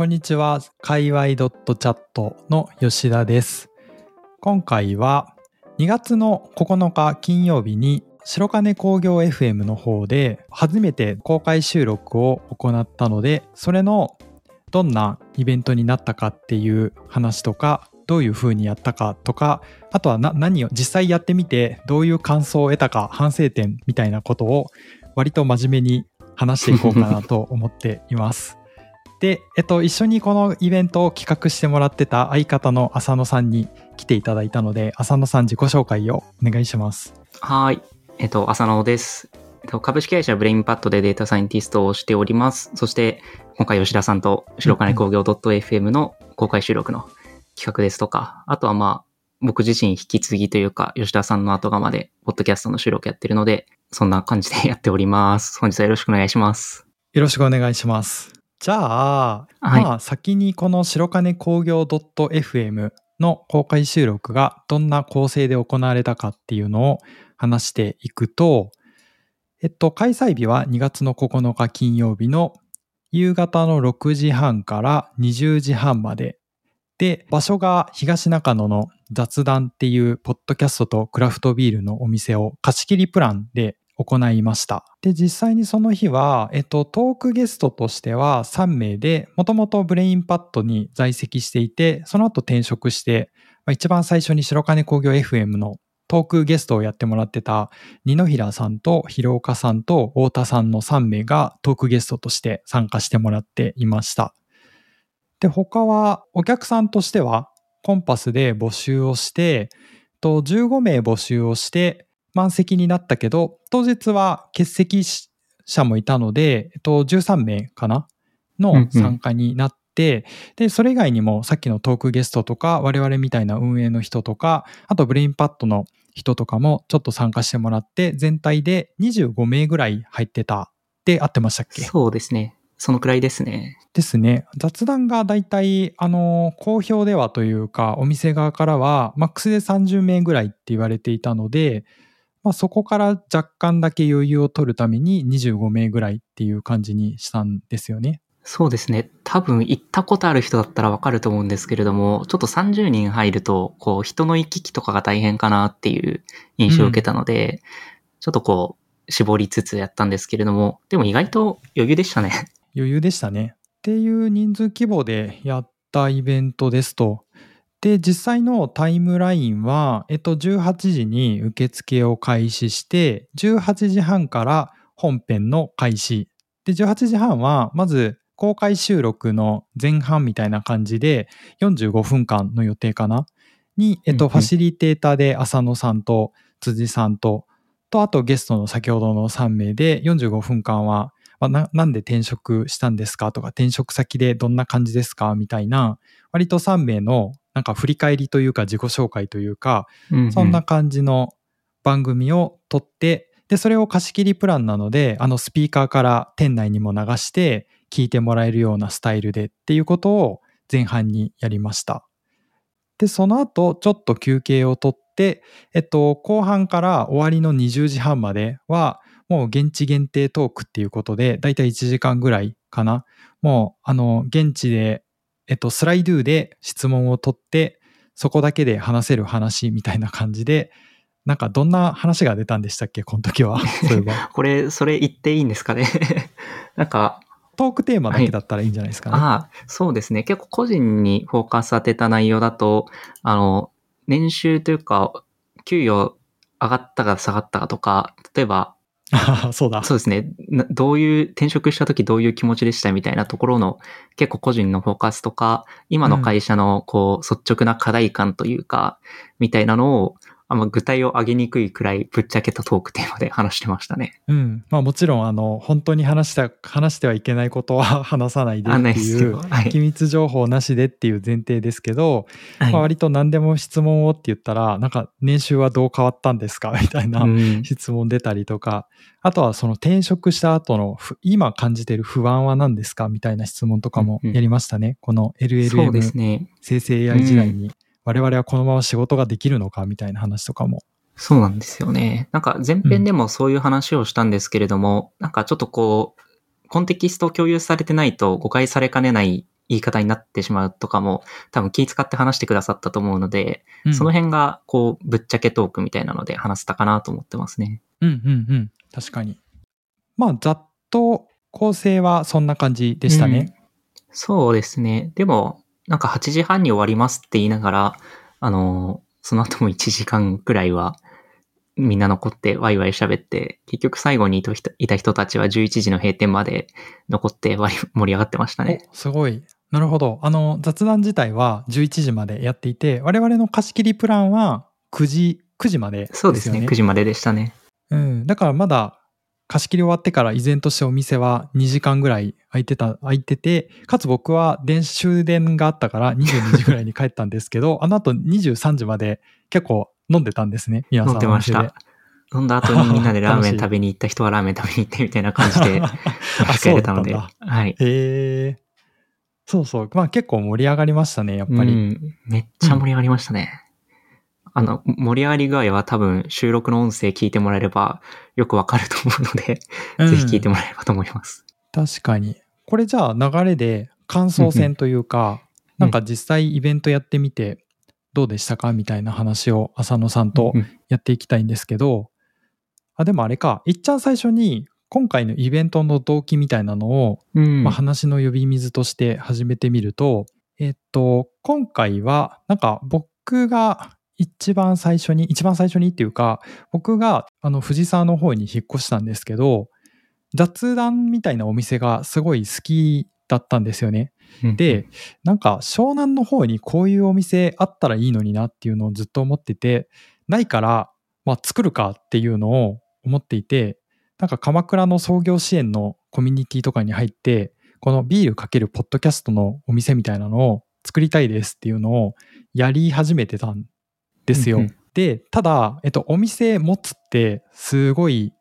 こんにちは。界隈 .chat の吉田です。今回は2月の9日金曜日に白金工業 FM の方で初めて公開収録を行ったので、それのどんなイベントになったかっていう話とか、どういう風にやったかとか、あとは何を実際やってみてどういう感想を得たか、反省点みたいなことを割と真面目に話していこうかなと思っています。で、えっと、一緒にこのイベントを企画してもらってた相方の浅野さんに来ていただいたので、浅野さん自己紹介をお願いします。はい。えっと、浅野です。えっと、株式会社ブレインパッドでデータサイエンティストをしております。そして、今回吉田さんと白金工業 .fm の公開収録の企画ですとか、あとはまあ、僕自身引き継ぎというか、吉田さんの後釜で、ポッドキャストの収録やってるので、そんな感じでやっております。本日はよろしくお願いします。よろしくお願いします。じゃあ、はいまあ先にこの白金工業 .fm の公開収録がどんな構成で行われたかっていうのを話していくと、えっと、開催日は2月の9日金曜日の夕方の6時半から20時半まで。で、場所が東中野の雑談っていうポッドキャストとクラフトビールのお店を貸し切りプランで行いました。で、実際にその日は、えっと、トークゲストとしては3名で、もともとブレインパッドに在籍していて、その後転職して、まあ一番最初に白金工業 FM のトークゲストをやってもらってた二野平さんと広岡さんと太田さんの3名がトークゲストとして参加してもらっていました。で、他はお客さんとしては connpass で募集をして、と15名募集をして満席になったけど、当日は欠席者もいたので、えっと、13名かな？のうんうん参加になって、で、それ以外にもさっきのトークゲストとか、我々みたいな運営の人とか、あとブレインパッドの人とかもちょっと参加してもらって、全体で25名ぐらい入ってたって合ってましたっけ？そうですね。そのくらいですね。ですね。雑談がだいたい、あの、好評ではというか、お店側からは、マックスで30名ぐらいって言われていたので、まあそこから若干だけ余裕を取るために25名ぐらいっていう感じにしたんですよね。そうですね。多分行ったことある人だったらわかると思うんですけれども、ちょっと30人入ると、こう人の行き来とかが大変かなっていう印象を受けたので、ちょっとこう絞りつつやったんですけれども、でも意外と余裕でしたね。余裕でしたね。っていう人数規模でやったイベントですと。で、実際のタイムラインは、えっと、18時に受付を開始して、18時半から本編の開始。で、18時半は、まず公開収録の前半みたいな感じで、45分間の予定かな？に、えっと、ファシリテーターで浅野さんと辻さんと、と、あとゲストの先ほどの3名で45分間は、まあななんで転職したんですか？とか転職先でどんな感じですか？みたいな割と3名のなんか振り返りというか自己紹介というかうんうんそんな感じの番組を撮ってでそれを貸し切りプランなのであのスピーカーから店内にも流して聞いてもらえるようなスタイルでっていうことを前半にやりました。でその後ちょっと休憩をとってえっと後半から終わりの20時半まではもう現地限定トークっていうことで、だいたい1時間ぐらいかな。もう、あの、現地で、えっと、スライドゥで質問を取って、そこだけで話せる話みたいな感じで、なんかどんな話が出たんでしたっけ？この時は。そういえば。これ、それ言っていいんですかね？なんか、トークテーマだけだったらいいんじゃないですかね。ああ、そうですね。結構個人にフォーカス当てた内容だと、あの、年収というか、給与上がったか下がったかとか、例えば、そうだ。そうですね。などういう、転職した時どういう気持ちでしたみたいなところの結構個人のフォーカスとか、今の会社のこう率直な課題感というか、みたいなのを、あんま具体を上げにくいくらいぶっちゃけたトークテーマで話してましたね。うん。まあもちろん、あの、本当に話した、話してはいけないことは 話さないでっていうはい機。密情報なしでっていう前提ですけど、はいまあ、割と何でも質問をって言ったら、なんか年収はどう変わったんですかみたいなうん質問出たりとか、あとはその転職した後のふ今感じてる不安は何ですかみたいな質問とかもうんうんやりましたね。このそうで LLM すね。生成 AI 時代に我々はこのまま仕事ができるのかみたいな話とかも。そうなんですよね。なんか前編でもそういう話をしたんですけれども、なんかちょっとこう、コンテキスト共有されてないと誤解されかねない言い方になってしまうとかも多分気遣って話してくださったと思うので、うんその辺がこうぶっちゃけトークみたいなので話せたかなと思ってますね。うんうんうん。確かに。まあ、ざっと構成はそんな感じでしたね。そうですね。でも、なんか8時半に終わりますって言いながら、あの、その後も1時間くらいは、みんな残ってワイワイ喋って、結局最後にいた人いたちは11時の閉店まで残って盛り上がってましたね。おすごい。なるほど。あの、雑談自体は11時までやっていて、我々の貸し切りプランは9時、9時までね。そうですね。9時まででしたね。うん。だからまだ貸し切り終わってから依然としてお店は2時間ぐらい空いてた、空いてて、かつ僕は電終電があったから22時ぐらいに帰ったんですけど、あの後23時まで結構飲んでたんですね。皆さん飲んでました。飲んだ後に みんなでラーメン食べに行った人はラーメン食べに行ってみたいな感じで、あ、やそうれたので。はい。へえ。そうそう。まあ結構盛り上がりましたね、やっぱり。うん、めっちゃ盛り上がりましたね。あの、盛り上がり具合は多分収録の音声聞いてもらえればよくわかると思うので、うん。ぜひ聞いてもらえればと思います。確かに。これじゃあ流れで感想戦というか、うん。なんか実際イベントやってみてどうでしたかみたいな話を浅野さんとうん。やっていきたいんですけど、あ、でもあれか、いっちゃん最初に今回のイベントの動機みたいなのを、うん。まあ、話の呼び水として始めてみると、えっと、今回はなんか僕が一番最初に、一番最初にっていうか、僕があの藤沢の方に引っ越したんですけど、雑談みたいなお店がすごい好きだったんですよね。で、なんか湘南の方にこういうお店あったらいいのになっていうのをずっと思ってて、ないから、まあ作るかっていうのを思っていて、なんか鎌倉の創業支援のコミュニティとかに入って、このビールかけるポッドキャストのお店みたいなのを作りたいですっていうのをやり始めてたんですよ。うんうんで、ただ、えっと、お店持つってすごい、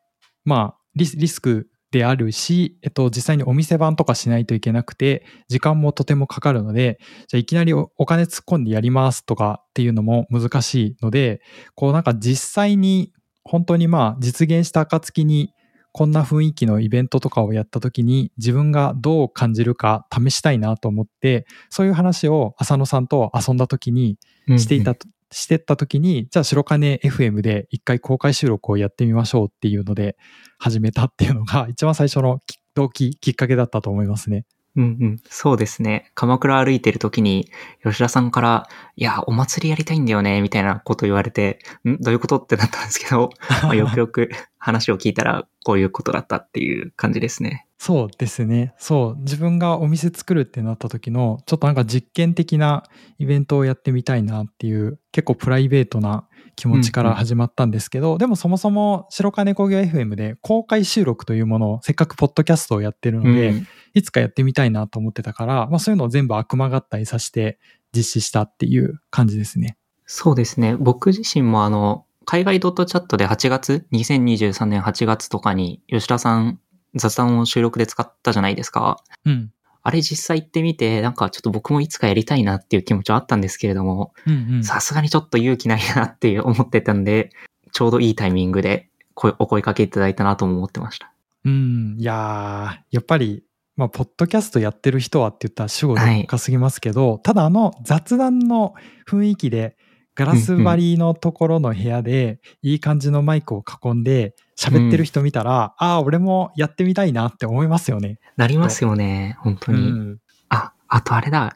まあリス、リスクであるし、えっと、実際にお店番とかしないといけなくて、時間もとてもかかるので、じゃあいきなりおお金突っ込んでやりますとかっていうのも難しいので、こうなんか実際に本当にまあ実現した暁にこんな雰囲気のイベントとかをやった時に自分がどう感じるか試したいなと思って、そういう話を浅野さんと遊んだ時にしていた、してった時に、じゃあ白金 FM で一回公開収録をやってみましょうっていうので始めたっていうのが一番最初のき動機、きっかけだったと思いますね。うんうん。そうですね。鎌倉歩いてる時に、吉田さんから、いや、お祭りやりたいんだよね、みたいなこと言われて、ん？どういうこと？ってなったんですけど、まあ、よくよく話を聞いたら、こういうことだったっていう感じですね。そうですね。そう。自分がお店作るってなった時の、ちょっとなんか実験的なイベントをやってみたいなっていう、結構プライベートな気持ちから始まったんですけど、でもそもそも白金工業 FM で公開収録というものを、せっかくポッドキャストをやってるので、うんいつかやってみたいなと思ってたから、まあそういうのを全部悪魔合体させて実施したっていう感じですね。そうですね。僕自身もあの、海外ドットチャットで8月、2023年8月とかに吉田さん雑談を収録で使ったじゃないですか。うん。あれ実際行ってみて、なんかちょっと僕もいつかやりたいなっていう気持ちはあったんですけれども。さすがにちょっと勇気ないなっていう思ってたんで、ちょうどいいタイミングで声お声かけいただいたなとも思ってました。うん、いやー、やっぱり、まあ、ポッドキャストやってる人はって言ったら主語でかすぎますけど、ただあの雑談の雰囲気で、ガラス張りのところの部屋で、いい感じのマイクを囲んで喋ってる人見たら、ああ、俺もやってみたいなって思いますよね。なりますよね、本当に。うんあ、あとあれだ。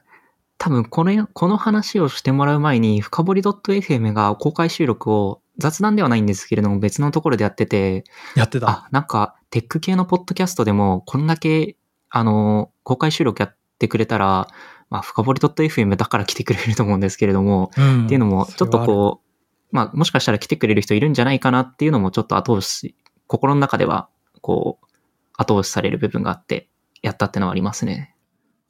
多分この、この話をしてもらう前に、深掘り .fm が公開収録を雑談ではないんですけれども別のところでやってて、やってた。あ、なんかテック系のポッドキャストでもこんだけ、あの、公開収録やってくれたら、まあ、深掘り .fm だから来てくれると思うんですけれども、うんっていうのも、ちょっとう。こう、まあ、もしかしたら来てくれる人いるんじゃないかなっていうのもちょっと後押し、心の中では、こう、後押しされる部分があって、やったってのはありますね。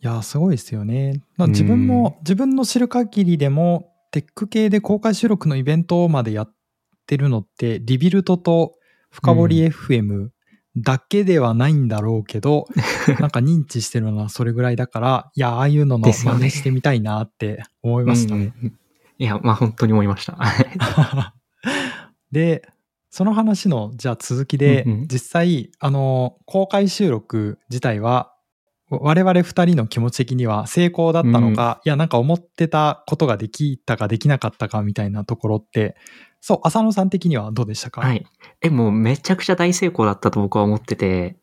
いや、すごいですよね。まあ自分も、自分の知る限りでも、テック系で公開収録のイベントまでやってるのって、リビルトと深掘り FM だけではないんだろうけど、なんか認知してるのはそれぐらいだから、いや、ああいうのの真似してみたいなって思いましたね。うんいや、まあ本当に思いました。で、その話の、じゃあ続きで、うんうん。実際、あの、公開収録自体は、我々二人の気持ち的には成功だったのか、いや、なんか思ってたことができたかできなかったかみたいなところって、そう、浅野さん的にはどうでしたか？はい。え、もうめちゃくちゃ大成功だったと僕は思ってて、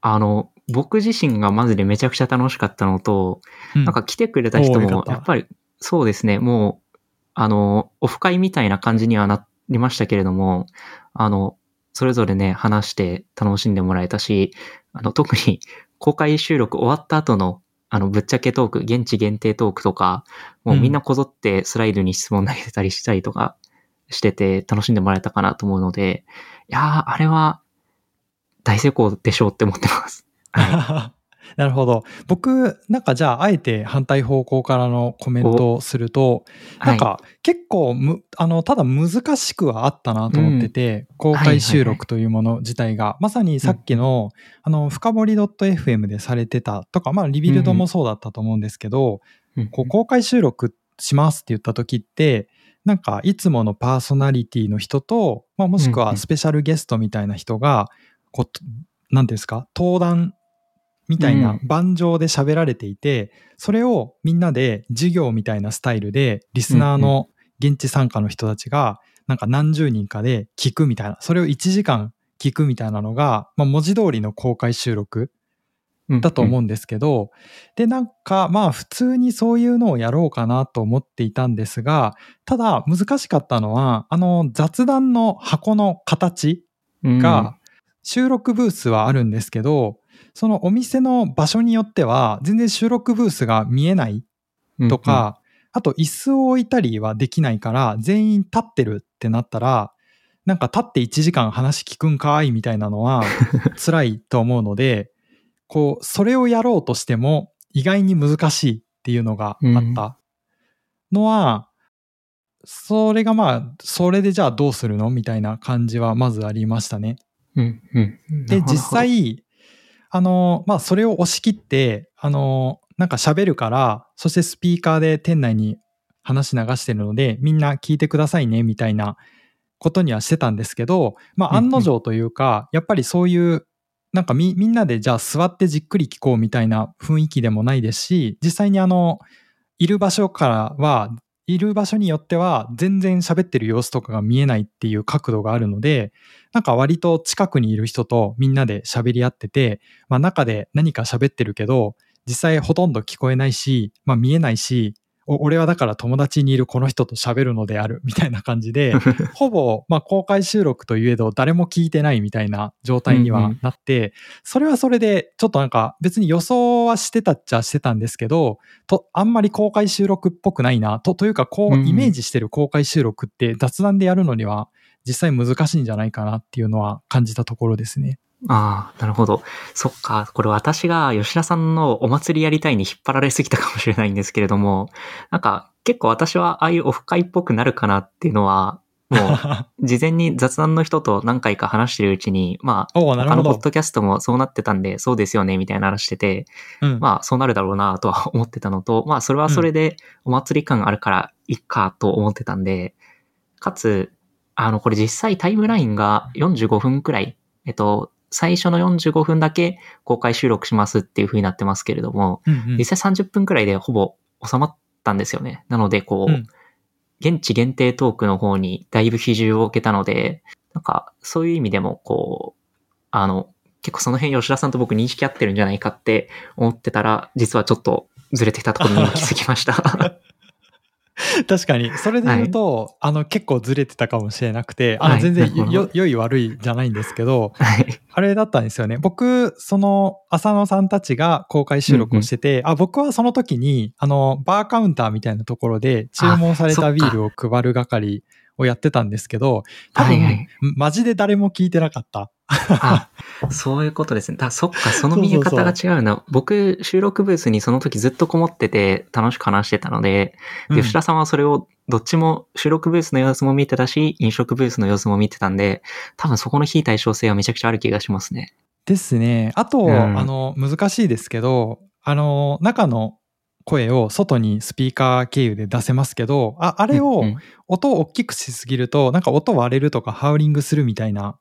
あの、僕自身がマジでめちゃくちゃ楽しかったのと、うん。なんか来てくれた人もやっぱり、そうですね、もう、あの、オフ会みたいな感じにはなりましたけれども、あの、それぞれね、話して楽しんでもらえたし、あの、特に公開収録終わった後の、あの、ぶっちゃけトーク、現地限定トークとか、もうみんなこぞってスライドに質問投げてたりしたりとかしてて、楽しんでもらえたかなと思うので、いやー、あれは、大成功でしょうって思ってます。は なるほど。僕、なんかじゃあ、あえて反対方向からのコメントをすると、い。なんか結構む、あの、ただ難しくはあったなと思ってて、公開収録というもの自体が、まさにさっきの、あの、深掘り .fm でされてたとか、まあ、リビルドもそうだったと思うんですけど、うん。こう公開収録しますって言った時って、なんかいつものパーソナリティの人と、まあ、もしくうんうん。はスペシャルゲストみたいな人が、こう、何ですか、登壇みたいなうん。盤上で喋られていて、それをみんなで授業みたいなスタイルで、リスナーの現地参加の人たちが、なんか何十人かで聞くみたいな、それを1時間聞くみたいなのが、まあ、文字通りの公開収録だと思ううんですけど、で、なんかまあ普通にそういうのをやろうかなと思っていたんですが、ただ難しかったのは、あの雑談の箱の形ん。が、収録ブースはあるんですけど、そのお店の場所によっては全然収録ブースが見えないうんと、か、あと椅子を置いたりはできないから、全員立ってるってなったら、なんか立って1時間話聞くんかいみたいなのは 辛いと思うので、こう、それをやろうとしても意外に難しいっていうのがあったのは、それがまあ、それでじゃあどうするのみたいな感じはまずありましたね。うんうん。で、実、際、あの、まあ、それを押し切って、あの、なんか喋るから、そしてスピーカーで店内に話流してるので、みんな聞いてくださいね、みたいなことにはしてたんですけど、まあ、うんうん。案の定というか、やっぱりそういう、なんかみみんなでじゃあ座ってじっくり聞こうみたいな雰囲気でもないですし、実際にあの、いる場所からは、いる場所によっては全然喋ってる様子とかが見えないっていう角度があるので、なんか割と近くにいる人とみんなで喋り合ってて、まあ中で何か喋ってるけど、実際ほとんど聞こえないし、まあ見えないし、俺はだから友達にいるこの人と喋るのであるみたいな感じで、ほぼ、まあ、公開収録といえど誰も聞いてないみたいな状態にはなって、それはそれでちょっとなんか別に予想はしてたっちゃしてたんですけど、とあんまり公開収録っぽくないなとというかこううんイメージしてる公開収録って雑談でやるのには実際難しいんじゃないかなっていうのは感じたところですね。ああ、なるほど。そっか。これ私が吉田さんのお祭りやりたいに引っ張られすぎたかもしれないんですけれども、なんか結構私はああいうオフ会っぽくなるかなっていうのは、もう 事前に雑談の人と何回か話してるうちに、まあ、おおなるほど他のポッ。ドキャストもそうなってたんで、そうですよね、みたいな話してて、うんまあ、そうなるだろうなとは思ってたのと、まあ、それはそれでお祭り感あるからいいかと思ってたんで、かつ、あの、これ実際タイムラインが45分くらい、えっと、最初の45分だけ公開収録しますっていう風になってますけれども、うんうん実際30分くらいでほぼ収まったんですよね。なので、こう、うん現地限定トークの方にだいぶ比重を受けたので、なんか、そういう意味でも、こう、あの、結構その辺吉田さんと僕認識合ってるんじゃないかって思ってたら、実はちょっとずれてたところに今気づきました。確かに。それで言うと、あの、結構ずれてたかもしれなくて、あの、はい全然なるほどよ、良い悪いじゃないんですけど、はい。あれだったんですよね。僕、その、浅野さんたちが公開収録をしてて、あ、僕はその時に、あの、バーカウンターみたいなところで注文されたビールを配る係をやってたんですけど、多分、はいはいマジで誰も聞いてなかった。あ、そういうことですね。だそっか、その見え方が違うな。僕、収録ブースにその時ずっとこもってて楽しく話してたので、うん吉田さんはそれをどっちも収録ブースの様子も見てたし、飲食ブースの様子も見てたんで、多分そこの非対称性はめちゃくちゃある気がしますね。ですね。あと、うんあの、難しいですけど、あの、中の声を外にスピーカー経由で出せますけど、ああれを音を大きくしすぎると、なんか音割れるとかハウリングするみたいな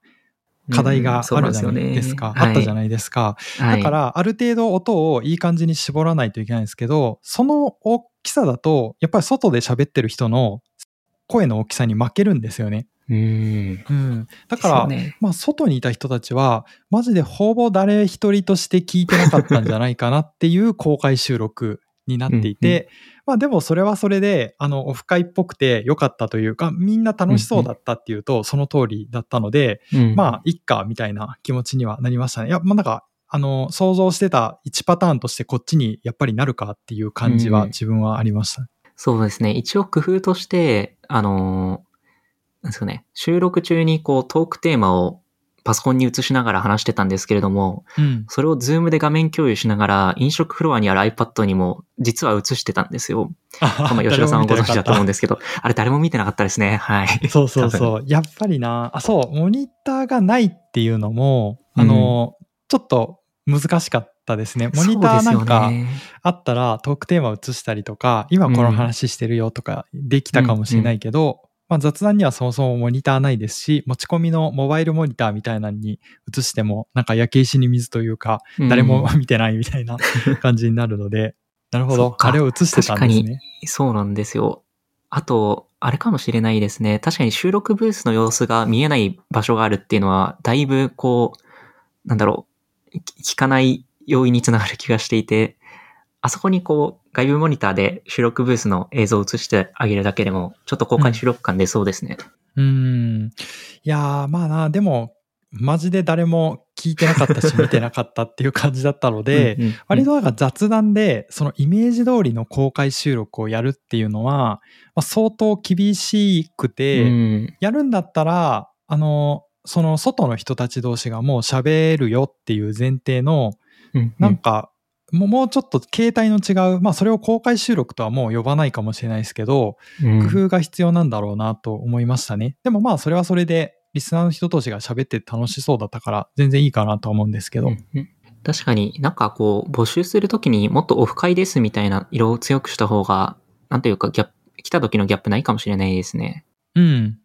課題があるじゃないですか。あったじゃないですか。だから、ある程度音をいい感じに絞らないといけないんですけど、その大きさだと、やっぱり外で喋ってる人の声の大きさに負けるんですよね。うん、うん、だから、ね、まあ、外にいた人たちは、マジでほぼ誰一人として聞いてなかったんじゃないかなっていう公開収録になっていて、うんうん、まあでもそれはそれで、あの、オフ会っぽくて良かったというか、みんな楽しそうだったっていうと、その通りだったので、うんうん、まあ、いっか、みたいな気持ちにはなりましたね。いや、まあなんか、あの、想像してた1パターンとしてこっちにやっぱりなるかっていう感じは自分はありました。うん、そうですね。一応工夫として、あの、なんですかね、収録中にこうトークテーマをパソコンに映しながら話してたんですけれども、うん、それをズームで画面共有しながら飲食フロアにある iPad にも実は映してたんですよ。まあ吉田さんはご存知だと思うんですけど、あれ誰も見てなかったですね。はい。そうそうそう。やっぱりな、あ、そう、モニターがないっていうのも、あの、うん、ちょっと難しかったですね。モニターなんかあったらトークテーマ映したりとか、今この話してるよとかできたかもしれないけど、まあ、雑談にはそもそもモニターないですし、持ち込みのモバイルモニターみたいなのに映しても、なんか焼け石に水というか、誰も見てないみたいな 感じになるので、なるほど。あれを映してたんですね。そうなんですよ。あと、あれかもしれないですね。確かに収録ブースの様子が見えない場所があるっていうのは、だいぶこう、なんだろう、聞かない要因につながる気がしていて、あそこにこう、外部モニターで収録ブースの映像を映してあげるだけでも、ちょっと公開収録感出そうですね。うん。うんいやー、まあな、でも、マジで誰も聞いてなかったし、見てなかったっていう感じだったので、うんうんうん、割となんか雑談で、そのイメージ通りの公開収録をやるっていうのは、まあ、相当厳しくて、うん、やるんだったら、あの、その外の人たち同士がもう喋るよっていう前提の、うんうん、なんかもうちょっと形態の違う、まあそれを公開収録とはもう呼ばないかもしれないですけど、うん、工夫が必要なんだろうなと思いましたね。でもまあそれはそれで、リスナーの人同士が喋って楽しそうだったから、全然いいかなと思うんですけど。うんうん、確かになんかこう、募集するときにもっとオフ会ですみたいな色を強くした方が、なんというかギャップ、来た時のギャップないかもしれないですね。うん。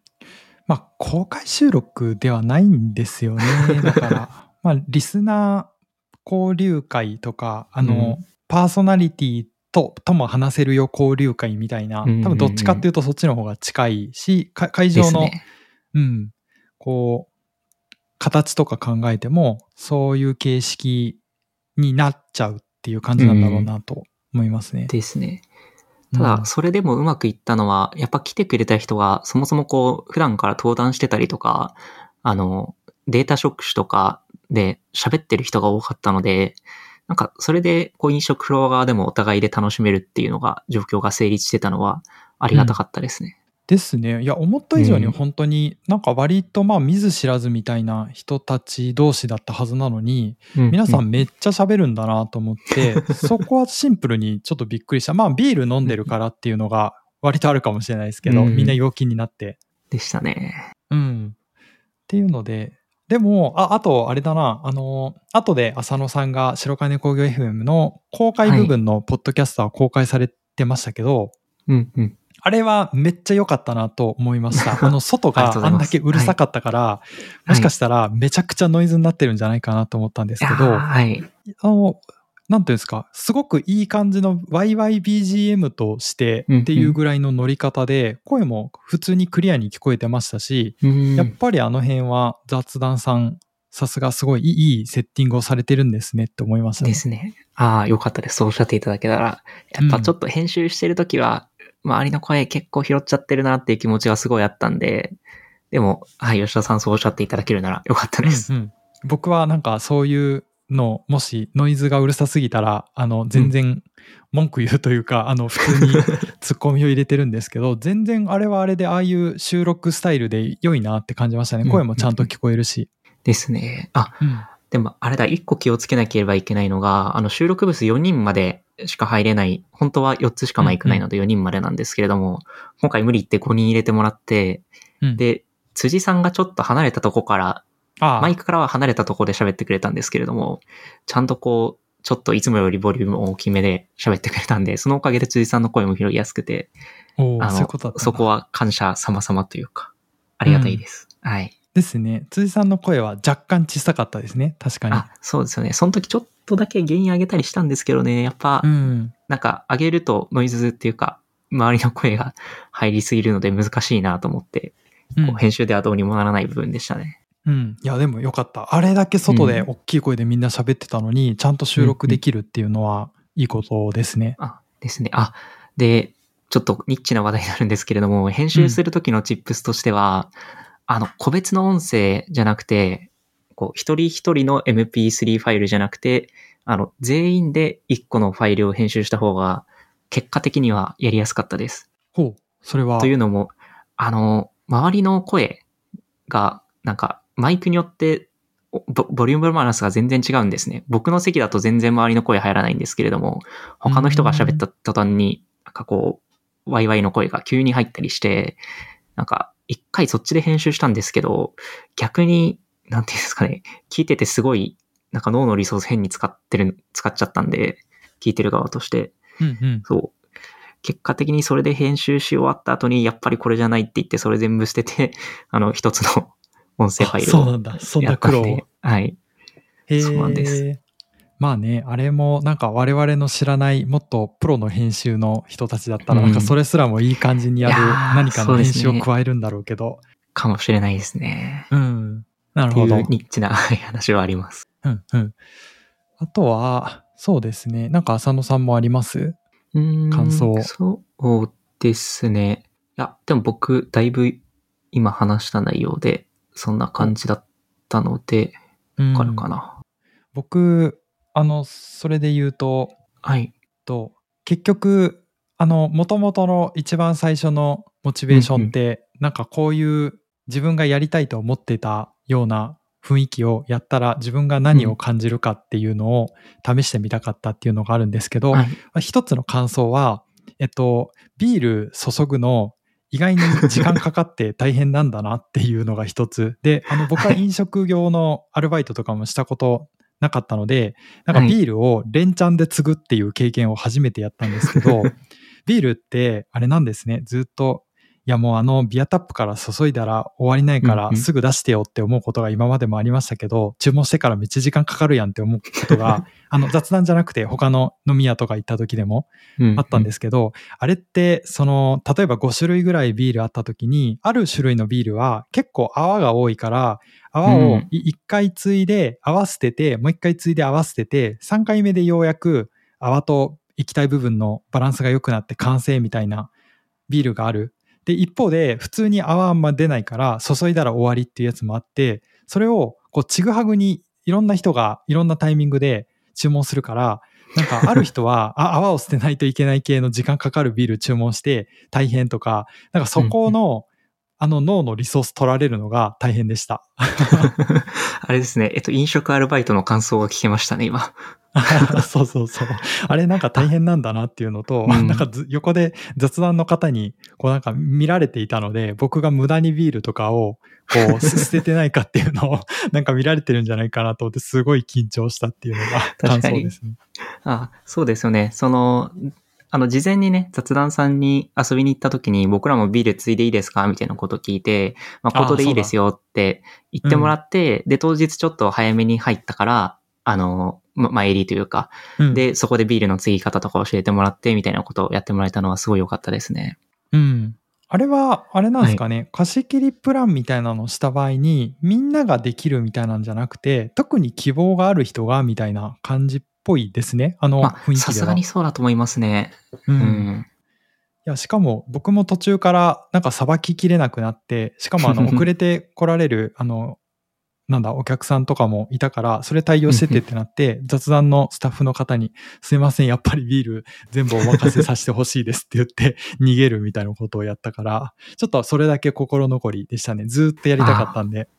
まあ公開収録ではないんですよね。だから、まあリスナー、交流会とか、あの、うん、パーソナリティと、とも話せるよ交流会みたいな、多分どっちかっていうとそっちの方が近いし、会場の、ね、うん、こう、形とか考えても、そういう形式になっちゃうっていう感じなんだろうなと思いますね。うん、ですね。ただ、それでもうまくいったのは、やっぱ来てくれた人が、そもそもこう、普段から登壇してたりとか、あの、データ職種とかで喋ってる人が多かったので、なんかそれでこう飲食フロア側でもお互いで楽しめるっていうのが状況が成立してたのはありがたかったですね。うん、ですね。いや、思った以上に本当になんか割とまあ見ず知らずみたいな人たち同士だったはずなのに、うん、皆さんめっちゃ喋るんだなと思って、うん、そこはシンプルにちょっとびっくりした。まあビール飲んでるからっていうのが割とあるかもしれないですけど、みんな陽気になって。でしたね。うん。っていうので、でも、あ、あと、あれだな、あの、後で浅野さんが白金工業 FM の公開部分のポッドキャスターを公開されてましたけど、うんうん。あれはめっちゃ良かったなと思いました。あの、外があんだけうるさかったから、はい、もしかしたらめちゃくちゃノイズになってるんじゃないかなと思ったんですけど、はい。あの、なんていうんですか、すごくいい感じの YYBGM としてっていうぐらいの乗り方で、声も普通にクリアに聞こえてましたし、やっぱりあの辺は雑談さん、さすがすごいいいセッティングをされてるんですねって思いましたね。ですね。ああ、よかったです。そうおっしゃっていただけたら。やっぱちょっと編集してるときは、周りの声結構拾っちゃってるなっていう気持ちがすごいあったんで、でも、はい、吉田さんそうおっしゃっていただけるならよかったです。うんうん、僕はなんかそういうの、もしノイズがうるさすぎたら、あの、全然文句言うというか、うん、あの、普通に ツッコミを入れてるんですけど、全然あれはあれで、ああいう収録スタイルで良いなって感じましたね。声もちゃんと聞こえるし。ですね。あ、うん、でもあれだ、一個気をつけなければいけないのが、あの、収録ブース4人までしか入れない、本当は4つしかマイクないので4人までなんですけれども、うんうん、今回無理って5人入れてもらって、うん、で、辻さんがちょっと離れたとこからマイクからは離れたところで喋ってくれたんですけれども、ちゃんとこう、ちょっといつもよりボリューム大きめで喋ってくれたんで、そのおかげで辻さんの声も拾いやすくて、あのそこは感謝様々というか、ありがたいです。うん、はい。ですね。辻さんの声は若干小さかったですね。確かに。あ、そうですよね。その時ちょっとだけ原因上げたりしたんですけどね、やっぱ、うん。なんか上げるとノイズっていうか、周りの声が入りすぎるので難しいなと思って、うんこう編集ではどうにもならない部分でしたね。うん。いや、でもよかった。あれだけ外でうん大きい声でみんな喋ってたのに、ちゃんと収録できるっていうのは、いいことですね。あ、ですね。あ、で、ちょっとニッチな話題になるんですけれども、編集する時のチップスとしては、あの、個別の音声じゃなくて、こう、一人一人の MP3 ファイルじゃなくて、あの、全員で一個のファイルを編集した方が、結果的にはやりやすかったです。ほう。それは。というのも、あの、周りの声が、なんか、マイクによって、おボボリュームバランスが全然違うんですね。僕の席だと全然周りの声入らないんですけれども、他の人が喋った途端に、なんかこう、ワイワイの声が急に入ったりして、なんか、一回そっちで編集したんですけど、逆に、なんていうんですかね、聞いててすごい、なんか脳のリソース変に使ってる、使っちゃったんで、聞いてる側として。うんうん。そう。結果的にそれで編集し終わった後に、やっぱりこれじゃないって言って、それ全部捨てて、あの、一つの音声ファイルをそうなんだ。そんやな苦労。はい。へそうなんでーまあね、あれもなんか我々の知らないもっとプロの編集の人たちだったら、うんなんかそれすらもいい感じにやる何かの編集を加えるんだろうけど。かもしれないですね。うん。なるほど。ニッチなはい 話はあります。うんうん。あとは、そうですね。なんか浅野さんもあります？うーん感想そうですね。いや、でも僕、だいぶ今話した内容で、そんな感じだったので、うんわかるかな。僕、あの、それで言うと、はい。と結局あの元々の一番最初のモチベーションって、なんかこういう自分がやりたいと思ってたような雰囲気をやったら自分が何を感じるかっていうのを試してみたかったっていうのがあるんですけど、一つの感想は、えっと、ビール注ぐの意外に時間かかって大変なんだなっていうのが一つ。で、あの僕は飲食業のアルバイトとかもしたことなかったので、なんかはいビールを連チャンで継ぐっていう経験を初めてやったんですけど、ビールってあれなんですね、ずっと、いやもうあのビアタップから注いだら終わりないかうんうんらすぐ出してよって思うことが今までもありましたけど、注文してからめっちゃ時間かかるやんって思うことが、あの雑談じゃなくて他の飲み屋とか行った時でもあったんですすけど、あれって、その、例えば5種類ぐらいビールあった時に、ある種類のビールは結構泡が多いから、泡をうん1回ついで泡捨てて、もう1回ついで泡捨てて、3回目でようやく泡と液体部分のバランスが良くなって完成みたいなビールがある。で、一方で普通に泡あんま出ないから注いだら終わりっていうやつもあって、それをこうちぐはぐにいろんな人がいろんなタイミングで注文するから、なんかある人は、あ、泡を捨てないといけない系の時間かかるビール注文して大変とか、なんかそこの、あの脳のリソース取られるのが大変でした。あれですね。えっと、飲食アルバイトの感想が聞けましたね、今。そうそうそう。あれなんか大変なんだなっていうのと、うんなんかず横で雑談の方にこうなんか見られていたので、僕が無駄にビールとかをこう す捨ててないかっていうのを なんか見られてるんじゃないかなと思ってすごい緊張したっていうのが感想ですね。あ、そうですよね。その、あの、事前にね、雑談さんに遊びに行った時に僕らもビールついでいいですかみたいなことを聞いて、まあ、ことでいいですよって言ってもらって、で、当日ちょっと早めに入ったから、あの、ま、前入りというか、うん、で、そこでビールの継ぎ方とか教えてもらって、みたいなことをやってもらえたのはすごい良かったですね。うん。あれは、あれなんですかね、貸し切りプランみたいなのをした場合に、みんなができるみたいなんじゃなくて、特に希望がある人がみたいな感じっぽいですね。あのまあ、雰囲気。さすがにそうだと思いますね。う。うんん。いや、しかも僕も途中からなんかさばききれなくなって、しかもあの 遅れて来られる、あの、なんだ、お客さんとかもいたから、それ対応しててってなって、雑談のスタッフの方に、すいません、やっぱりビール全部お任せさせてほしいですって言って、逃げるみたいなことをやったから、ちょっとそれだけ心残りでしたね。ずーっとやりたかったんで。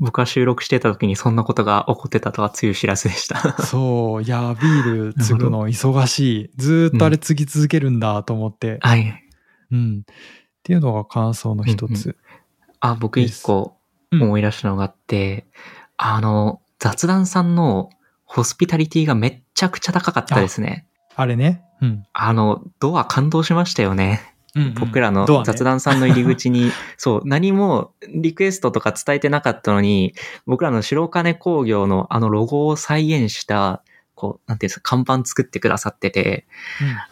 僕は収録してた時にそんなことが起こってたとはつゆ知らずでした。そう、いや、ビール継ぐの忙しい。ずーっとあれ継ぎ続けるんだと思って。はい。うん。っていうのが感想の一つ。あ、僕一個うん思い出したのがあって、あの、雑談さんのホスピタリティがめっちゃくちゃ高かったですね。あれね。うん。あの、ドア感動しましたよね。うんうん僕らの雑談さんの入り口に、そう、何もリクエストとか伝えてなかったのに、僕らの白金工業のあのロゴを再現した、こう、なんていうんですか、看板作ってくださってて、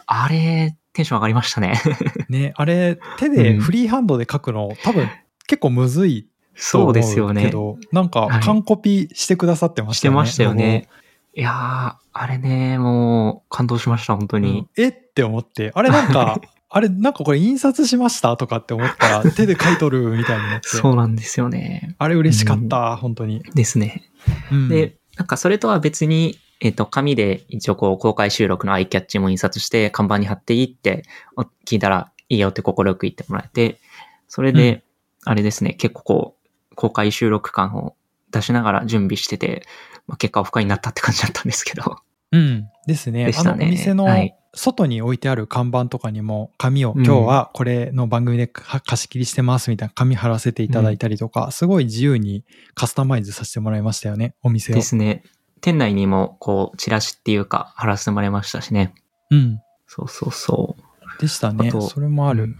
あれ、テンション上がりましたね。うんね、あれ、手でフリーハンドで書くの、多分結構むずいとそうですよね。けど、なんかはい完コピしてくださってましたよね。してましたよね。いやー、あれね、もう、感動しました、本当。にうん。え？って思って、あれなんか、あれなんかこれ印刷しましたとかって思ったら 手で書いとるみたいになって。そうなんですよね。あれ嬉しかった、本当に。ですね。うんで、なんかそれとは別に、えっ、と、紙で一応こう公開収録のアイキャッチも印刷して看板に貼っていいってお聞いたらいいよって心よく言ってもらえて、それで、あれですね、結構こう、公開収録感を出しながら準備してて、まあ、結果オフ会になったって感じだったんですけど。うん。ですね。でしたねあのお店のはい外に置いてある看板とかにも紙を、うん今日はこれの番組でか貸し切りしてますみたいな紙貼らせていただいたりとか、すごい自由にカスタマイズさせてもらいましたよね、お店を。ですね。店内にもこう、チラシっていうか貼らせてもらいましたしね。うん。そうそうそう。でしたねそれもある。うん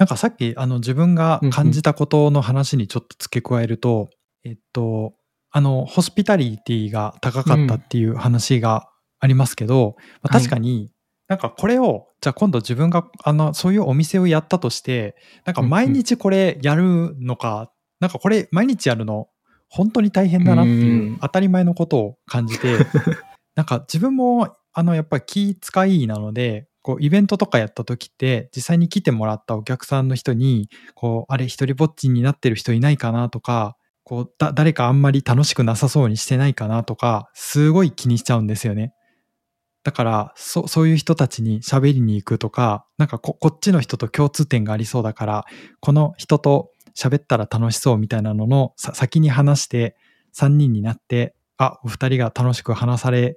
なんかさっき、あの、自分が感じたことの話にちょっと付け加えると、えっと、あの、ホスピタリティが高かったっていう話がありますけど、まあはい。確かに、なんかこれを、じゃあ今度自分が、あの、そういうお店をやったとして、なんか毎日これやるのか、なんかこれ毎日やるの、本当に大変だなっていううん当たり前のことを感じて、なんか自分も、あの、やっぱり気使いなので、こう、イベントとかやった時って、実際に来てもらったお客さんの人に、こう、あれ、一人ぼっちになってる人いないかなとか、こう、だ、誰かあんまり楽しくなさそうにしてないかなとか、すごい気にしちゃうんですよね。だから、そ、そういう人たちに喋りに行くとか、なんかこ、こっちの人と共通点がありそうだから、この人と喋ったら楽しそうみたいなのの先に話して、3人になって、あ、お二人が楽しく話され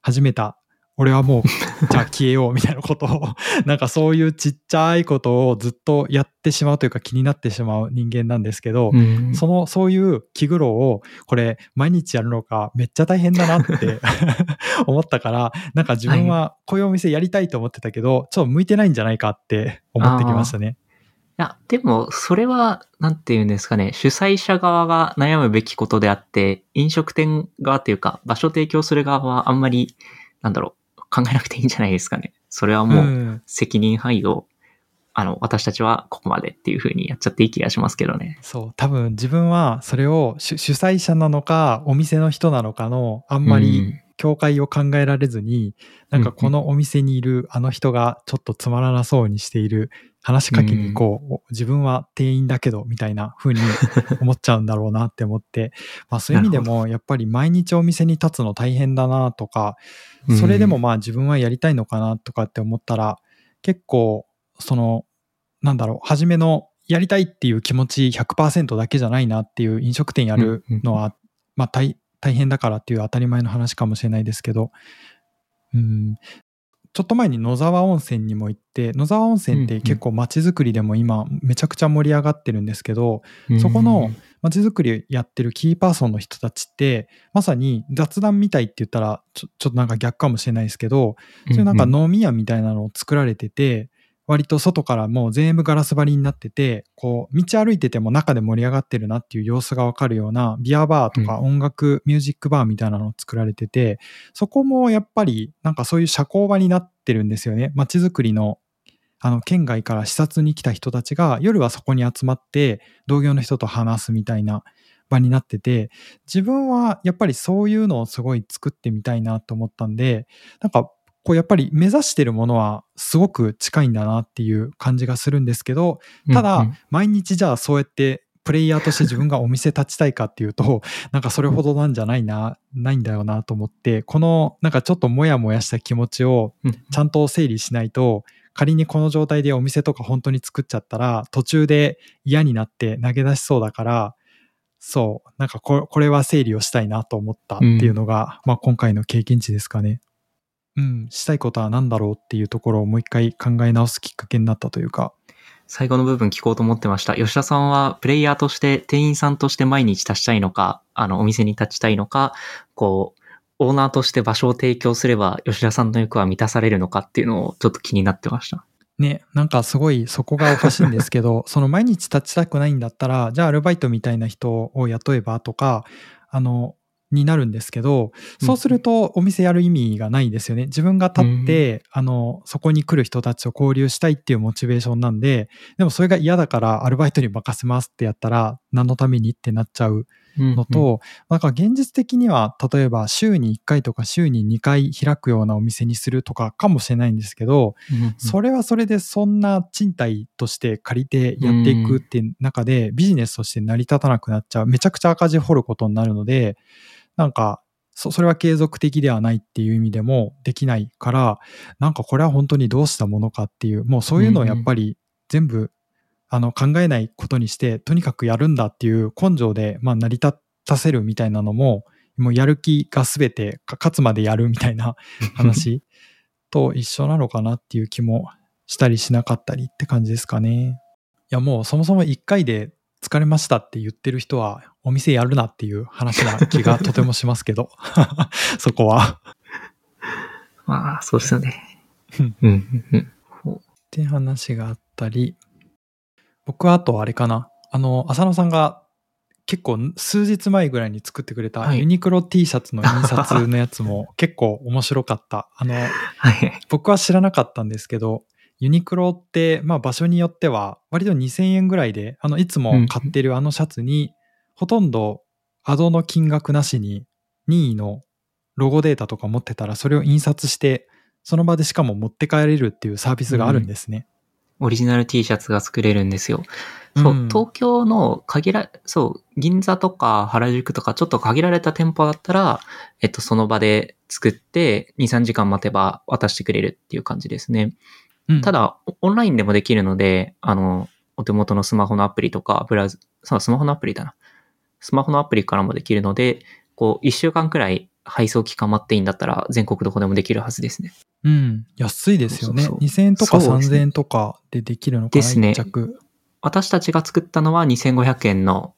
始めた。俺はもう、じゃあ消えようみたいなことを、なんかそういうちっちゃいことをずっとやってしまうというか気になってしまう人間なんですけど、うん。その、そういう気苦労を、これ、毎日やるのか、めっちゃ大変だなって 思ったから、なんか自分はこういうお店やりたいと思ってたけど、ちょっと向いてないんじゃないかって思ってきましたね。いや、でも、それは、なんて言うんですかね、主催者側が悩むべきことであって、飲食店側っていうか、場所提供する側はあんまり、なんだろう、考えなくていいんじゃないですかね。それはもう、ん責任範囲を、あの、私たちはここまでっていう風にやっちゃっていい気がしますけどね。そう、多分自分はそれを主主催者なのか、お店の人なのかの、あんまり境界を考えられずに、なんかこのお店にいるあの人がちょっとつまらなそうにしている話しかけに行こう、お自分は店員だけどみたいな風に思っちゃうんだろうなって思って、まあそういう意味でもやっぱり毎日お店に立つの大変だなとか、うん。それでもまあ自分はやりたいのかなとかって思ったら、結構その、なんだろう、初めのやりたいっていう気持ち100%だけじゃないなっていう飲食店やるのは、まあ大大変だからっていう当たり前の話かもしれないですけど、うん、ちょっと前に野沢温泉にも行って、野沢温泉って結構街づくりでも今めちゃくちゃ盛り上がってるんですけど、そこの街づくりやってるキーパーソンの人たちって、まさに雑談みたいって言ったらちょちょっとなんか逆かもしれないですけど、そういうなんか飲み屋みたいなのを作られてて、割と外からもう全部ガラス張りになってて、こう、道歩いてても中で盛り上がってるなっていう様子がわかるような、ビアバーとか音楽、ミュージックバーみたいなのを作られてて、そこもやっぱりなんかそういう社交場になってるんですよね。街づくりの、あの、県外から視察に来た人たちが夜はそこに集まって、同業の人と話すみたいな場になってて、自分はやっぱりそういうのをすごい作ってみたいなと思ったんで、なんかこうやっぱり目指してるものはすごく近いんだなっていう感じがするんですけど、ただ、毎日じゃあそうやってプレイヤーとして自分がお店立ちたいかっていうと、なんかそれほどなんじゃないな、ないんだよなと思って、このなんかちょっとモヤモヤした気持ちをちゃんと整理しないと、仮にこの状態でお店とか本当に作っちゃったら、途中で嫌になって投げ出しそうだから、そう、なんかここれは整理をしたいなと思ったっていうのが、まあ今回の経験値ですかね。うん、したいことは何だろうっていうところをもう一回考え直すきっかけになったというか。最後の部分聞こうと思ってました。吉田さんはプレイヤーとして店員さんとして毎日立ちたいのか、あのお店に立ちたいのか、こう、オーナーとして場所を提供すれば吉田さんの欲は満たされるのかっていうのをちょっと気になってました。ね、なんかすごいそこがおかしいんですけど、その毎日立ちたくないんだったら、じゃあアルバイトみたいな人を雇えばとか、あの、になるんですけど、そうするとお店やる意味がないんですよね。自分が立って、あの、そこに来る人たちと交流したいっていうモチベーションなんで、でもそれが嫌だからアルバイトに任せますってやったら、何のためにってなっちゃうのと、なんか現実的には例えば週に1回とか週に2回開くようなお店にするとかかもしれないんですけど、それはそれでそんな賃貸として借りてやっていくって中でビジネスとして成り立たなくなっちゃう。めちゃくちゃ赤字掘ることになるので、なんかそそれは継続的ではないっていう意味でもできないから、なんかこれは本当にどうしたものかっていう、もうそういうのをやっぱり全部あの考えないことにして、とにかくやるんだっていう根性で、まあ、成り立たせるみたいなのも、もうやる気が全てか勝つまでやるみたいな 話と一緒なのかなっていう気もしたりしなかったりって感じですかね。いやもうそもそも1回で疲れましたって言ってる人はお店やるなっていう話な気がとてもしますけど、そこは。まあ、そうですよね。うんうんうんうん。って話があったり、僕はあとあれかな。あの、浅野さんが結構数日前ぐらいに作ってくれたはいユニクロ T シャツの印刷のやつも 結構面白かった。あの、はい。僕は知らなかったんですけど、ユニクロって、まあ場所によっては割と2000円ぐらいで、あの、いつも買ってるあのシャツに、ほとんどアドの金額なしに任意のロゴデータとか持ってたらそれを印刷して、その場でしかも持って帰れるっていうサービスがあるんですね。オリジナル T シャツが作れるんですよ。そう、うん東京の限ら、そう、銀座とか原宿とかちょっと限られた店舗だったら、えっと、その場で作って、2、3時間待てば渡してくれるっていう感じですね。うんただ、オオンラインでもできるので、あの、お手元のスマホのアプリとか、ブラウザ、そう、スマホのアプリだな。スマホのアプリからもできるので、こう、1週間くらい配送期間待っていいんだったら、全国どこでもできるはずですね。うん。安いですよね。そうそう2000円とかそうですね3000円とかでできるのかな、ですね。私たちが作ったのは2500円の、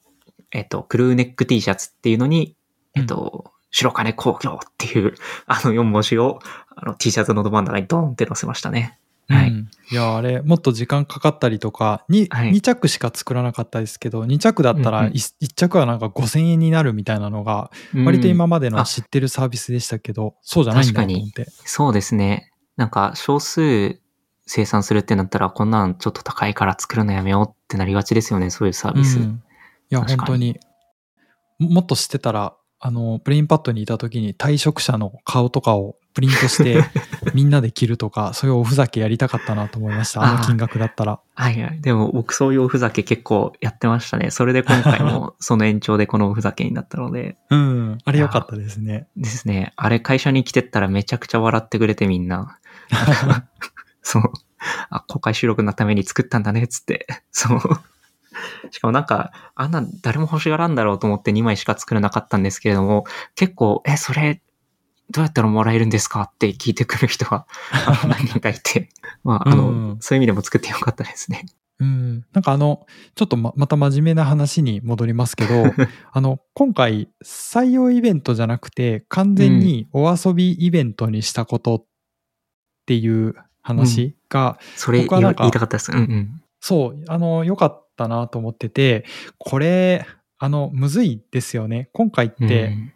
えっと、クルーネック T シャツっていうのに、えっと、白金工業っていう、あの4文字を、あの T シャツのど真ん中にドーンって載せましたね。はい。うんいや、あれ、もっと時間かかったりとか、にはい2着しか作らなかったですけど、2着だったらうんうん 1, 着はなんか5000円になるみたいなのが、割と今までの知ってるサービスでしたけど、そうじゃないんだと思って。そうですね。なんか、少数生産するってなったら、こんなんちょっと高いから作るのやめようってなりがちですよね、そういうサービス。うんいや、本当に。ももっと知ってたら、あの、ブレインパッドにいた時に退職者の顔とかをプリントして、みんなで着るとか、そういうおふざけやりたかったなと思いました。あの金額だったら。はいはい。でも僕そういうおふざけ結構やってましたね。それで今回も その延長でこのおふざけになったので。うん。あれ良かったですね。ですね。あれ会社に来てったらめちゃくちゃ笑ってくれてみんな。そう。あ、公開収録のために作ったんだね、つって。そう。しかもなんか、あんな誰も欲しがらんだろうと思って2枚しか作れなかったんですけれども、結構、え、それ、どうやったらもらえるんですかって聞いてくる人があの何人かいて、まあ、あの、うんそういう意味でも作ってよかったですね。うん。なんかあの、ちょっとままた真面目な話に戻りますけど、あの、今回、採用イベントじゃなくて、完全にお遊びイベントにしたことっていう話が、それ僕はなんか言いたかったです。うんうん。そう、あの、良かったなと思ってて、これ、あの、むずいですよね。今回って、うん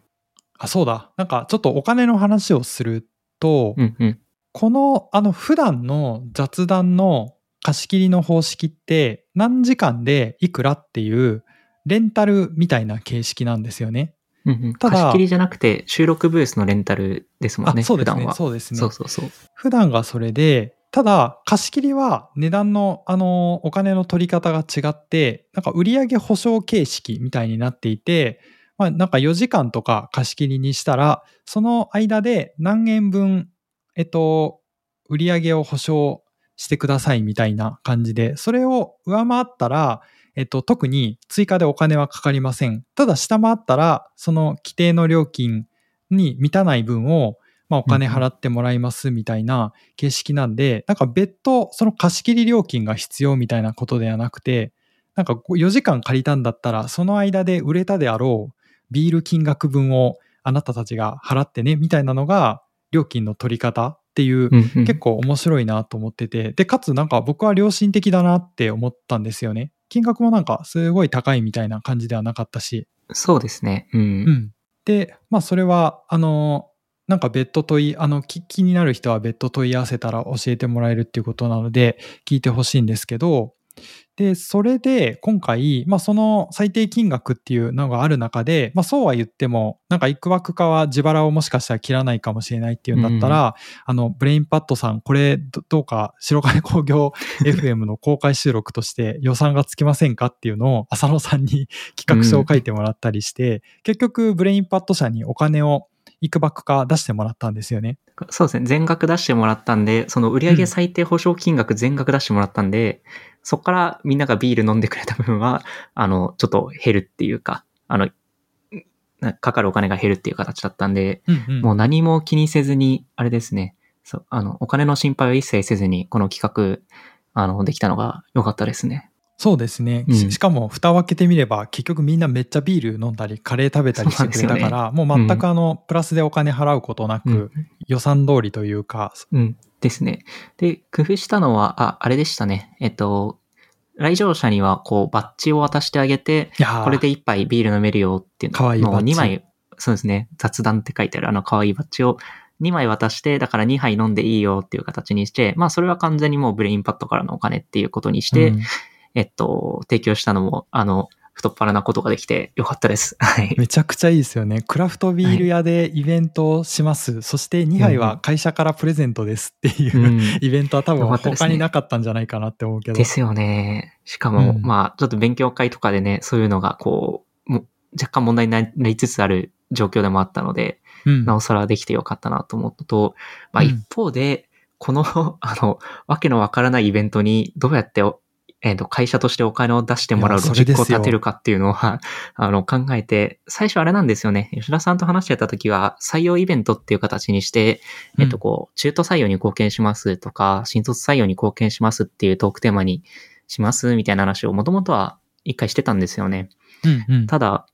あ、そうだ。なんかちょっとお金の話をすると、うんうん。この、あの、普段の雑談の貸し切りの方式って、何時間でいくらっていう、レンタルみたいな形式なんですよね。うんうん、ただ貸し切りじゃなくて収録ブースのレンタルですもんね、あ、そうですね。そうですね。そうそうそう。普段がそれで、ただ、貸し切りは値段の、あの、お金の取り方が違って、なんか売上保証形式みたいになっていて、まあ、なんか4時間とか貸し切りにしたら、その間で何円分、えっと、売り上げを保証してくださいみたいな感じで、それを上回ったら、えっと、特に追加でお金はかかりません。ただ下回ったら、その規定の料金に満たない分を、まあ、お金払ってもらいますみたいな形式なんで、なんか別途その貸し切り料金が必要みたいなことではなくて、なんか4時間借りたんだったら、その間で売れたであろうビール金額分をあなたたちが払ってね、みたいなのが料金の取り方っていう、うんうん結構面白いなと思ってて、で、かつなんか僕は良心的だなって思ったんですよね。金額もなんかすごい高いみたいな感じではなかったし。そうですね。うん。うん。で、まあそれは、あの、なんか別途問い、あの、気気になる人は別途問い合わせたら教えてもらえるっていうことなので、聞いてほしいんですけど、で、それで今回、まあその最低金額っていうのがある中で、まあそうは言っても、なんかいくばくかは自腹をもしかしたら切らないかもしれないっていうんだったら、あの、ブレインパッドさん、これどどうか白金工業 FM の公開収録として予算がつきませんかっていうのを浅野さんに 企画書を書いてもらったりして、結局ブレインパッド社にお金をいくばくか出してもらったんですよね。そうですね。全額出してもらったんで、その売上最低保証金額全額出してもらったんで、そこからみんながビール飲んでくれた分は、あの、ちょっと減るっていうか、あの、なかかるお金が減るっていう形だったんで、うんうんもう何も気にせずに、あれですね。そう、あの、お金の心配を一切せずに、この企画、あの、できたのが良かったですね。そうですね、うんししかも蓋を開けてみれば結局みんなめっちゃビール飲んだりカレー食べたりしてくれたから、もう全くあの、プラスでお金払うことなく、うん。予算通りというか、うん。ですね。で、工夫したのは、あ、あれでしたね。えっと、来場者には、こう、バッジを渡してあげて、これで一杯ビール飲めるよっていうのをかわいいバッジ2枚、そうですね、雑談って書いてあるあの可愛いバッジを2枚渡して、だから2杯飲んでいいよっていう形にして、まあそれは完全にもうブレインパッドからのお金っていうことにして、うんえっと、提供したのも、あの、太っ腹なことができてよかったです。はい。めちゃくちゃいいですよね。クラフトビール屋でイベントをします。そして2杯は会社からプレゼントですっていう、うんイベントは多分他になかったんじゃないかなって思うけど。ですよね。しかも、うんまあ、ちょっと勉強会とかでね、そういうのがこう、も若干問題になりつつある状況でもあったので、うんなおさらできてよかったなと思うのと、まあうん一方で、この、あの、わけのわからないイベントにどうやってお、えっ、と、会社としてお金を出してもらうロジックを立てるかっていうのは、あの、考えて、最初あれなんですよね。吉田さんと話してた時は、採用イベントっていう形にして、えっ、と、こう、中途採用に貢献しますとか、新卒採用に貢献しますっていうトークテーマにしますみたいな話をもともとは一回してたんですよね。うんうんただ、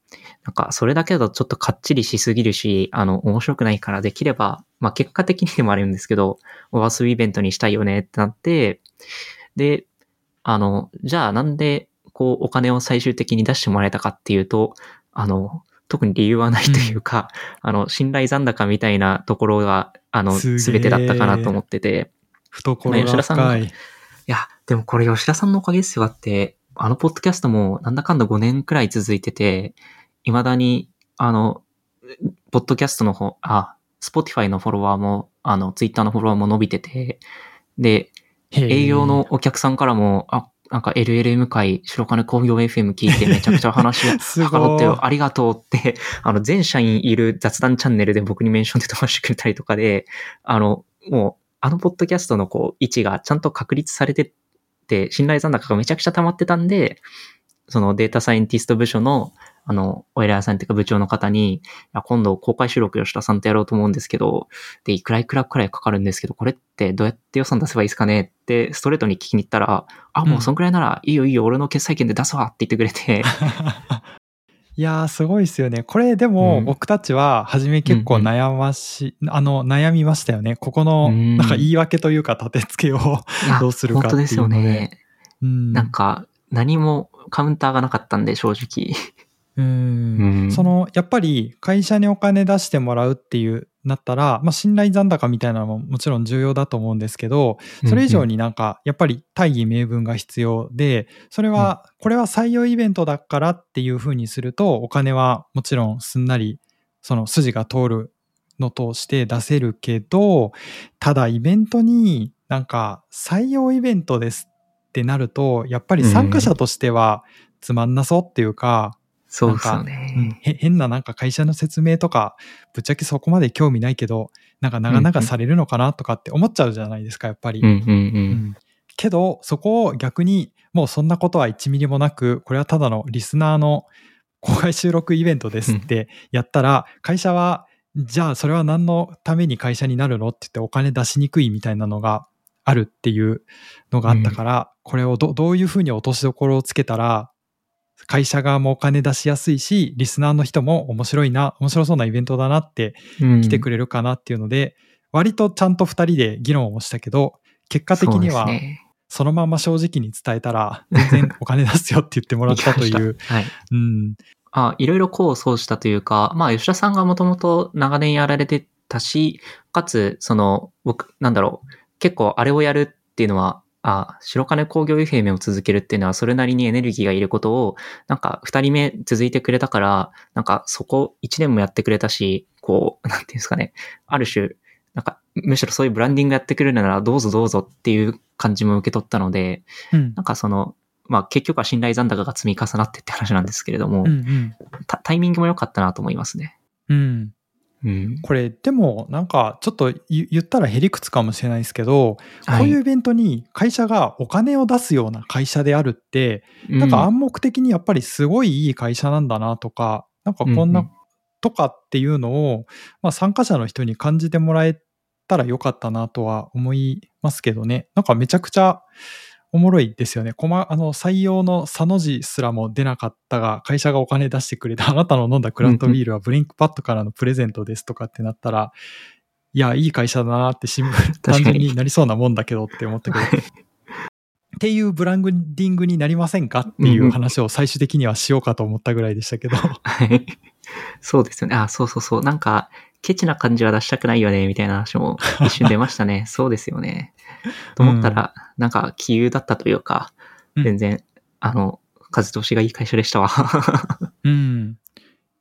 なんか、それだけだとちょっとかっちりしすぎるし、あの、面白くないからできれば、まあ、結果的にでもあるんですけど、オワスイベントにしたいよねってなって、で、あの、じゃあなんで、こう、お金を最終的に出してもらえたかっていうと、あの、特に理由はないというか、あの、信頼残高みたいなところが、あの、すべてだったかなと思ってて、懐が吉田さん深い。いや、でもこれ吉田さんのおかげですよ。だって、あのポッドキャストもなんだかんだ5年くらい続いてて、未だに、あの、ポッドキャストの方、あ、 Spotify のフォロワーも、あの、ツイッターのフォロワーも伸びてて、で、営業のお客さんからも、あ、なんか LLM 回、白金鉱業 FM 聞いてめちゃくちゃ話はかどってよ、ありがとうって、あの、全社員いる雑談チャンネルで僕にメンションで飛ばしてくれたりとかで、あの、もう、あのポッドキャストのこう、位置がちゃんと確立されてって、信頼残高がめちゃくちゃ溜まってたんで、そのデータサイエンティスト部署の、あの、お偉いさんっていうか部長の方に、いや今度公開収録吉田さんとやろうと思うんですけど、で、いくらいくらくらいかかるんですけど、これってどうやって予算出せばいいですかねって、ストレートに聞きに行ったら、あ、もうそんくらいならいいよいいよ、俺の決済権で出すわって言ってくれて、いやーすごいですよね。これでもうん僕たちは初め結構悩まし、あの悩みましたよね。ここのうんなんか言い訳というか立て付けを。どうするかっていうので本当ですよね。うんなんか、何もカウンターがなかったんで、正直。うん。うん。そのやっぱり会社にお金出してもらうっていうなったら、まあ、信頼残高みたいなのももちろん重要だと思うんですけどそれ以上になんかやっぱり大義名分が必要でそれはこれは採用イベントだからっていうふうにするとお金はもちろんすんなりその筋が通るのとして出せるけどただイベントになんか採用イベントですってなるとやっぱり参加者としてはつまんなそうっていうか、そうですようん変ななんか会社の説明とかぶっちゃけそこまで興味ないけどなんか長々されるのかなとかって思っちゃうじゃないですかやっぱり。うんうんう。うんんけどそこを逆にもうそんなことは1ミリもなくこれはただのリスナーの公開収録イベントですってやったら会社はじゃあそれは何のために会社になるのって言ってお金出しにくいみたいなのがあるっていうのがあったから、これをどどういうふうに落としどころをつけたら会社側もお金出しやすいしリスナーの人も面白いな面白そうなイベントだなってうん来てくれるかなっていうので、割とちゃんと2人で議論をしたけど、結果的にはそのまま正直に伝えたら、全然お金出すよって言ってもらったとい行う。はい。うん。あいろいろ功を奏したというか、まあ、吉田さんがもともと長年やられてたし、かつ、その、僕、なんだろう、結構あれをやるっていうのは、あ、白金工業 FM を続けるっていうのはそれなりにエネルギーがいることを、なんか二人目続いてくれたから、なんかそこ一年もやってくれたし、こう、なんていうんですかね、ある種、なんか、むしろそういうブランディングやってくれるならどうぞどうぞっていう感じも受け取ったので、うんなんかその、まあ結局は信頼残高が積み重なってって話なんですけれども、うんうん。タタイミングも良かったなと思いますね。うん。うん。これ、でも、なんか、ちょっと言言ったらへりくつかもしれないですけど、はいこういうイベントに会社がお金を出すような会社であるって、なんか暗黙的にやっぱりすごいいい会社なんだなとか、なんかこんうんうなんとかっていうのを、まあ参加者の人に感じてもらえたらよかったなとは思いますけどね。なんかめちゃくちゃおもろいですよね。こま、あの、採用のサの字すらも出なかったが、会社がお金出してくれた、あなたの飲んだクラフトビールはブリンクパッドからのプレゼントですとかってなったら、いや、いい会社だなって新聞、単純になりそうなもんだけどって思ったけど、っていうブランディングになりませんかっていう話を最終的にはしようかと思ったぐらいでしたけど。はい。そうですよね。あ、そうそうそう。なんか、ケチな感じは出したくないよね、みたいな話も一瞬出ましたね。そうですよね。と 思ったら、なんか、気優だったというか、うん全然、あの、風通しがいい会社でしたわ。うん。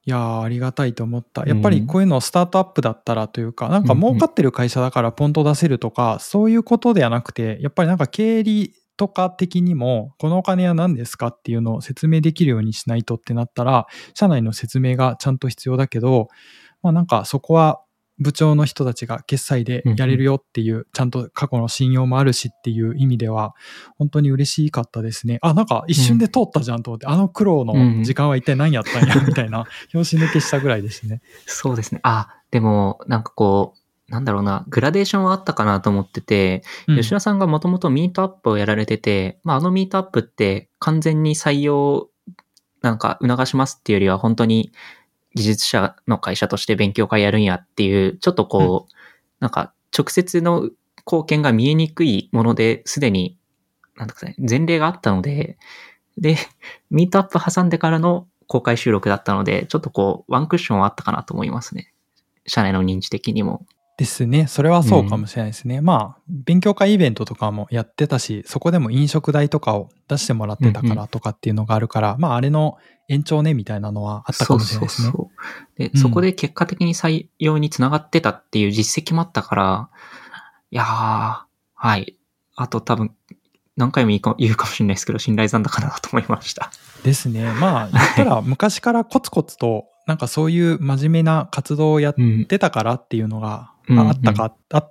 いやーありがたいと思った。やっぱりこういうのスタートアップだったらというか、なんかうんうん儲かってる会社だからポンと出せるとか、そういうことではなくて、やっぱりなんか経理とか的にも、このお金は何ですかっていうのを説明できるようにしないとってなったら、社内の説明がちゃんと必要だけど、まあなんかそこは部長の人たちが決済でやれるよっていう、ちゃんと過去の信用もあるしっていう意味では、本当に嬉しかったですね。あ、なんか一瞬で通ったじゃんと思って、あの苦労の時間は一体何やったんや、みたいな、拍子抜けしたぐらいですね。そうですね。あ、でも、なんかこう、なんだろうな、グラデーションはあったかなと思ってて、うん吉田さんがもともとミートアップをやられてて、まあ、あのミートアップって完全に採用、なんか促しますっていうよりは本当に技術者の会社として勉強会やるんやっていう、ちょっとこう、なんか直接の貢献が見えにくいものですでに、なんですかね、前例があったので、で、ミートアップ挟んでからの公開収録だったので、ちょっとこう、ワンクッションはあったかなと思いますね。社内の認知的にも。ですね。それはそうかもしれないですね。まあ、勉強会イベントとかもやってたし、そこでも飲食代とかを出してもらってたからとかっていうのがあるから、まあ、あれの延長ねみたいなのはあったかもしれないですね。そうそうで、うんそこで結果的に採用につながってたっていう実績もあったから、いやー、はい。あと多分、何回も言うかもしれないですけど、信頼残高だなと思いました。ですね。まあ、言ったら昔からコツコツと、なんかそういう真面目な活動をやっうん。てたからっていうのがうんあったか、あ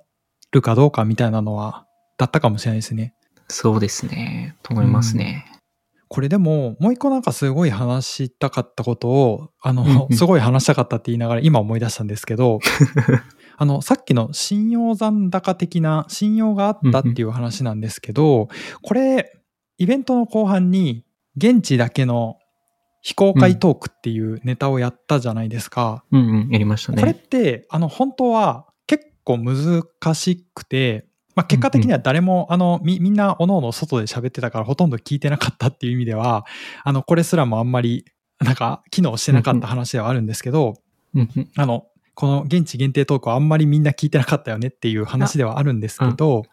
るかどうかみたいなのは、だったかもしれないですね。そうですね。と思いますね。これでも、もう一個なんかすごい話したかったことを、あの、うんうんすごい話したかったって言いながら今思い出したんですけど、あの、さっきの信用残高的な信用があったっていう話なんですけど、これ、イベントの後半に、現地だけの非公開トークっていうネタをやったじゃないですか。うんうん、やりましたこれっね。て、あの、本当は結構難しくて、まあ、結果的には誰も、あの、み、みんな、おのおの外で喋ってたからほとんど聞いてなかったっていう意味では、あの、これすらもあんまり、なんか、機能してなかった話ではあるんですけど、うんうん。あの、この現地限定トークはあんまりみんな聞いてなかったよねっていう話ではあるんですけど、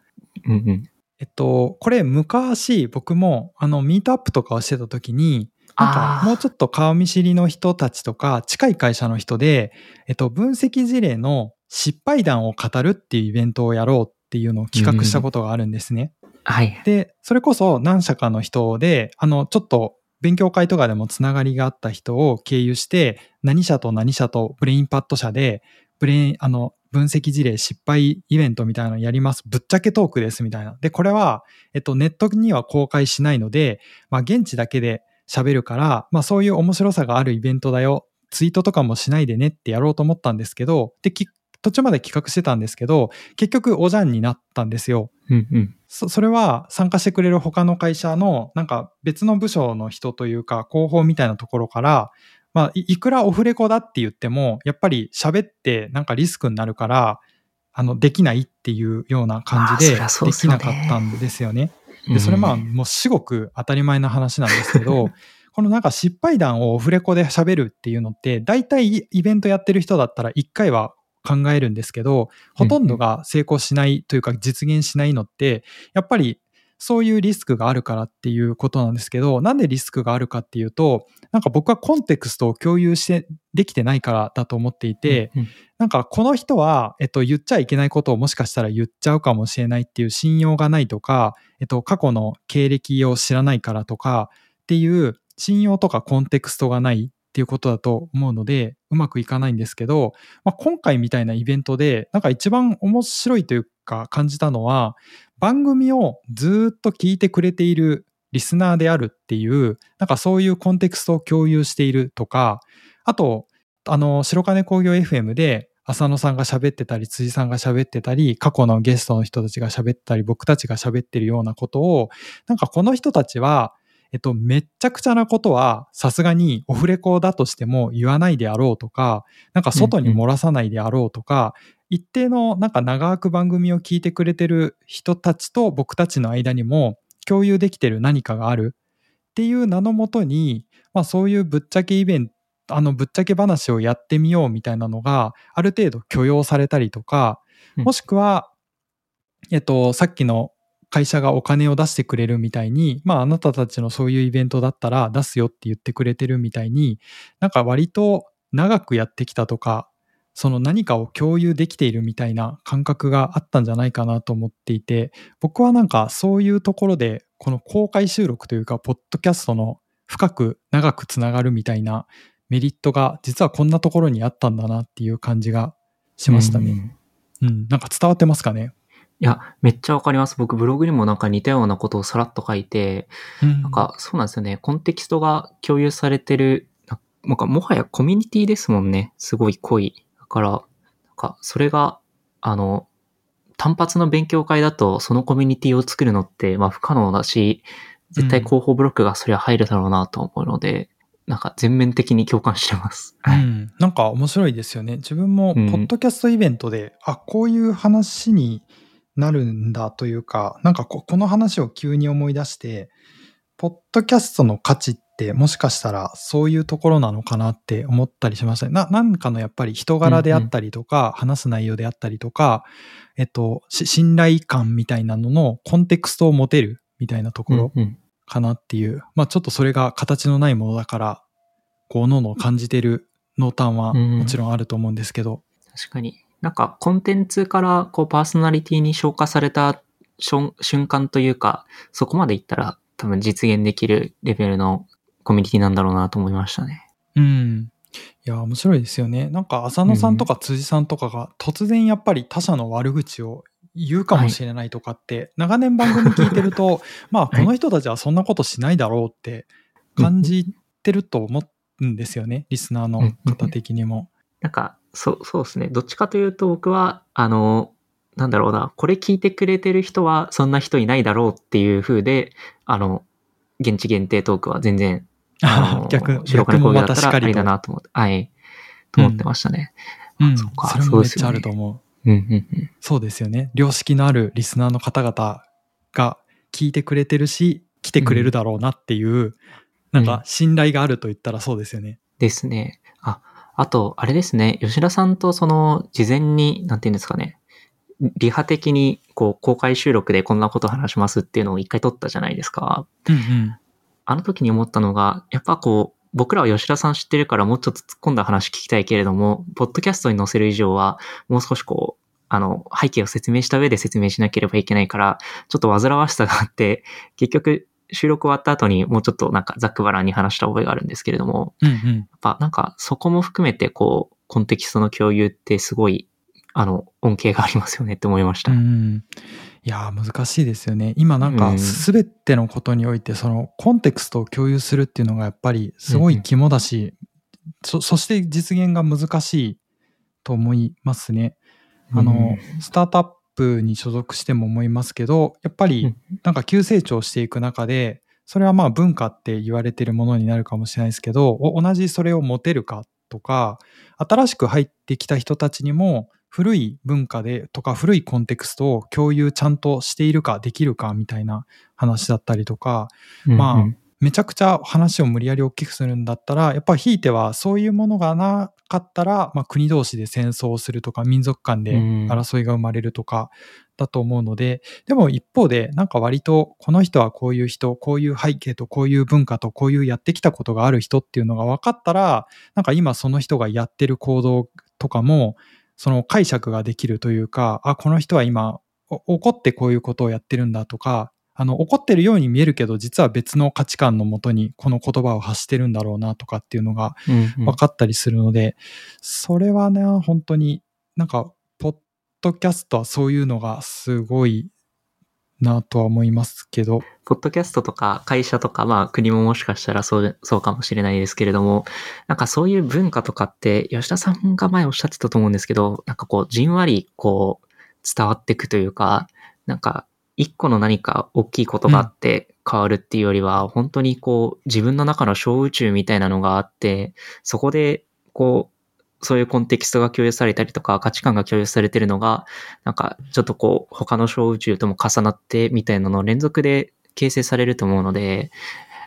うん。うん。えっと、これ昔僕も、あの、ミートアップとかをしてた時に、なんかもうちょっと顔見知りの人たちとか近い会社の人で、えっと、分析事例の失敗談を語るっていうイベントをやろうっていうのを企画したことがあるんですね。はい。で、それこそ何社かの人で、あの、ちょっと勉強会とかでもつながりがあった人を経由して、何社と何社とブレインパッド社で、ブレイン、あの、分析事例失敗イベントみたいなのやります。ぶっちゃけトークですみたいな。で、これは、えっと、ネットには公開しないので、まあ、現地だけで喋るから、まあ、そういう面白さがあるイベントだよ。ツイートとかもしないでねってやろうと思ったんですけど、で、き途中まで企画してたんですけど、結局おじゃんになったんですよ。うんうん。そそれは参加してくれる他の会社のなんか別の部署の人というか広報みたいなところから、まあ、いいくらオフレコだって言っても、やっぱり喋ってなんかリスクになるから、あの、できないっていうような感じで、できなかったんですよね。で、それまあ、うんもう至極当たり前な話なんですけど、このなんか失敗談をオフレコで喋るっていうのって、大体イベントやってる人だったら1回は考えるんですけど、ほとんどが成功しないというか実現しないのって、やっぱりそういうリスクがあるからっていうことなんですけど、なんでリスクがあるかっていうと、なんか僕はコンテクストを共有してできてないからだと思っていて、うん。なんかこの人は、えっと、言っちゃいけないことをもしかしたら言っちゃうかもしれないっていう信用がないとか、えっと、過去の経歴を知らないからとかっていう信用とかコンテクストがないっていうことだと思うので、うまくいかないんですけど、まあ、今回みたいなイベントで、なんか一番面白いというか感じたのは、番組をずっと聞いてくれているリスナーであるっていう、なんかそういうコンテクストを共有しているとか、あと、あの、白金工業 FM で浅野さんが喋ってたり、辻さんが喋ってたり、過去のゲストの人たちが喋ったり、僕たちが喋ってるようなことを、なんかこの人たちは、えっと、めっちゃくちゃなことは、さすがにオフレコだとしても言わないであろうとか、なんか外に漏らさないであろうとか、一定のなんか長く番組を聞いてくれてる人たちと僕たちの間にも共有できてる何かがあるっていう名のもとに、まあそういうぶっちゃけイベント、あのぶっちゃけ話をやってみようみたいなのがある程度許容されたりとか、うん。もしくは、えっと、さっきの会社がお金を出してくれるみたいに、まああなたたちのそういうイベントだったら出すよって言ってくれてるみたいに、なんか割と長くやってきたとか、その何かを共有できているみたいな感覚があったんじゃないかなと思っていて、僕はなんかそういうところで、この公開収録というか、ポッドキャストの深く長くつながるみたいなメリットが実はこんなところにあったんだなっていう感じがしましたうんね。うん、なんか伝わってますかね？いや、めっちゃわかります。僕、ブログにもなんか似たようなことをさらっと書いて、うん、なんか、そうなんですよね。コンテキストが共有されてる、ななんか、もはやコミュニティですもんね。すごい濃い。だから、なんか、それが、あの、単発の勉強会だと、そのコミュニティを作るのって、まあ、不可能だし、絶対広報ブロックがそりゃ入るだろうなと思うので、なんか、全面的に共感してます。はい。うん、なんか面白いですよね。自分もポうんッドキャストイベントで、あこういう話になるんだというか、なんかここの話を急に思い出して、ポッドキャストの価値ってもしかしたらそういうところなのかなって思ったりしましたね。ななんかのやっぱり人柄であったりとか、話す内容であったりとか、えっと、し信頼感みたいなののコンテクストを持てるみたいなところうんうんかなっていう、まあちょっとそれが形のないものだから、こう、のの感じてる濃淡はうんもちろんあると思うんですけど、確かに。なんか、コンテンツから、こう、パーソナリティに消化された瞬間というか、そこまでいったら、多分実現できるレベルのコミュニティなんだろうなと思いましたね。うん。いや、面白いですよね。なんか、浅野さんとか辻さんとかが突然やっぱり他者の悪口を言うかもしれないとかって、長年番組聞いてると、まあ、この人たちはそんなことしないだろうって感じてると思うんですよね。リスナーの方的にも。なんか、そう、そうですね。どっちかというと僕は、あの、なんだろうな、これ聞いてくれてる人はそんな人いないだろうっていう風で、あの、現地限定トークは全然、あの逆、白金工業だったらありだなと思って、はい、と思ってましたね。うん、そっかそれもめっちゃあると思う。うん、うん、うん。そうですよね。良識のあるリスナーの方々が聞いてくれてるし、来てくれるだろうなっていう、なんか信頼があると言ったらそうですよね。ですね。あ、あと、あれですね。吉田さんとその、事前に、なんていうんですかね。リハ的に、こう、公開収録でこんなこと話しますっていうのを一回撮ったじゃないですか。うんうん。あの時に思ったのが、やっぱこう、僕らは吉田さん知ってるからもうちょっと突っ込んだ話聞きたいけれども、ポッドキャストに載せる以上は、もう少しこう、あの、背景を説明した上で説明しなければいけないから、ちょっと煩わしさがあって、結局、収録終わった後にもうちょっとなんかざっくばらんに話した覚えがあるんですけれども、うんうん。やっぱなんかそこも含めてこう、コンテキストの共有ってすごい、あの、恩恵がありますよねって思いました。うん、いやー難しいですよね。今なんかうん全てのことにおいてそのコンテクストを共有するっていうのがやっぱりすごい肝だし、そそして実現が難しいと思いますね。あの、スタートアップに所属しても思いますけど、やっぱりうん。なんか急成長していく中で、それはまあ文化って言われてるものになるかもしれないですけど、お同じそれを持てるかとか、新しく入ってきた人たちにも古い文化でとか古いコンテクストを共有ちゃんとしているかできるかみたいな話だったりとか、まあうん。うんめちゃくちゃ話を無理やり大きくするんだったら、やっぱひいてはそういうものがなかったら、まあ、国同士で戦争をするとか、民族間でうん。争いが生まれるとかだと思うので、でも一方で、なんか割とこの人はこういう人、こういう背景とこういう文化とこういうやってきたことがある人っていうのが分かったら、なんか今その人がやってる行動とかも、その解釈ができるというか、あ、この人は今、お怒ってこういうことをやってるんだとか、あの、怒ってるように見えるけど、実は別の価値観のもとにこの言葉を発してるんだろうなとかっていうのがうんうん。分かったりするので、それはね、本当になんか、ポッドキャストはそういうのがすごいなとは思いますけど、ポッドキャストとか会社とか、まあ国ももしかしたらそう、そうかもしれないですけれども、なんかそういう文化とかって、吉田さんが前おっしゃってたと思うんですけど、なんかこう、じんわりこう、伝わっていくというか、なんか、一個の何か大きいことがあって変わるっていうよりは、本当にこう、自分の中の小宇宙みたいなのがあって、そこで、こう、そういうコンテキストが共有されたりとか、価値観が共有されてるのが、なんか、ちょっとこう、他の小宇宙とも重なってみたいなのの連続で形成されると思うので、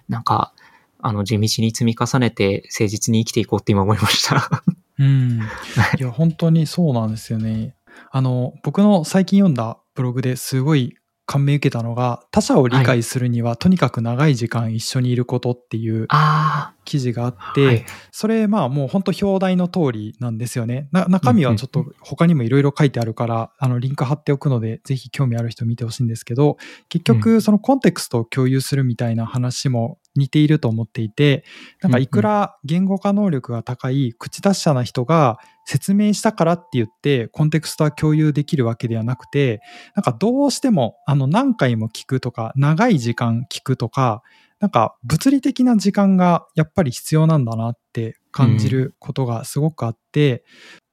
なんか、あの、地道に積み重ねて誠実に生きていこうって今思いました。うん。いや、本当にそうなんですよね。あの、僕の最近読んだブログですごい感銘受けたのが、他者を理解するには、とにかく長い時間一緒にいることっていうあ記事があっあ、て、はい。それまあもう本当表題の通りなんですよね。な中身はちょっと他にもいろいろ書いてあるから、あのリンク貼っておくので、ぜひ興味ある人見てほしいんですけど、結局そのコンテクストを共有するみたいな話も似ていると思っていて、なんかいくら言語化能力が高い口達者な人が説明したからって言ってコンテクストは共有できるわけではなくて、なんかどうしてもあの何回も聞くとか、長い時間聞くとか、なんか物理的な時間がやっぱり必要なんだなって感じることがすごくあって、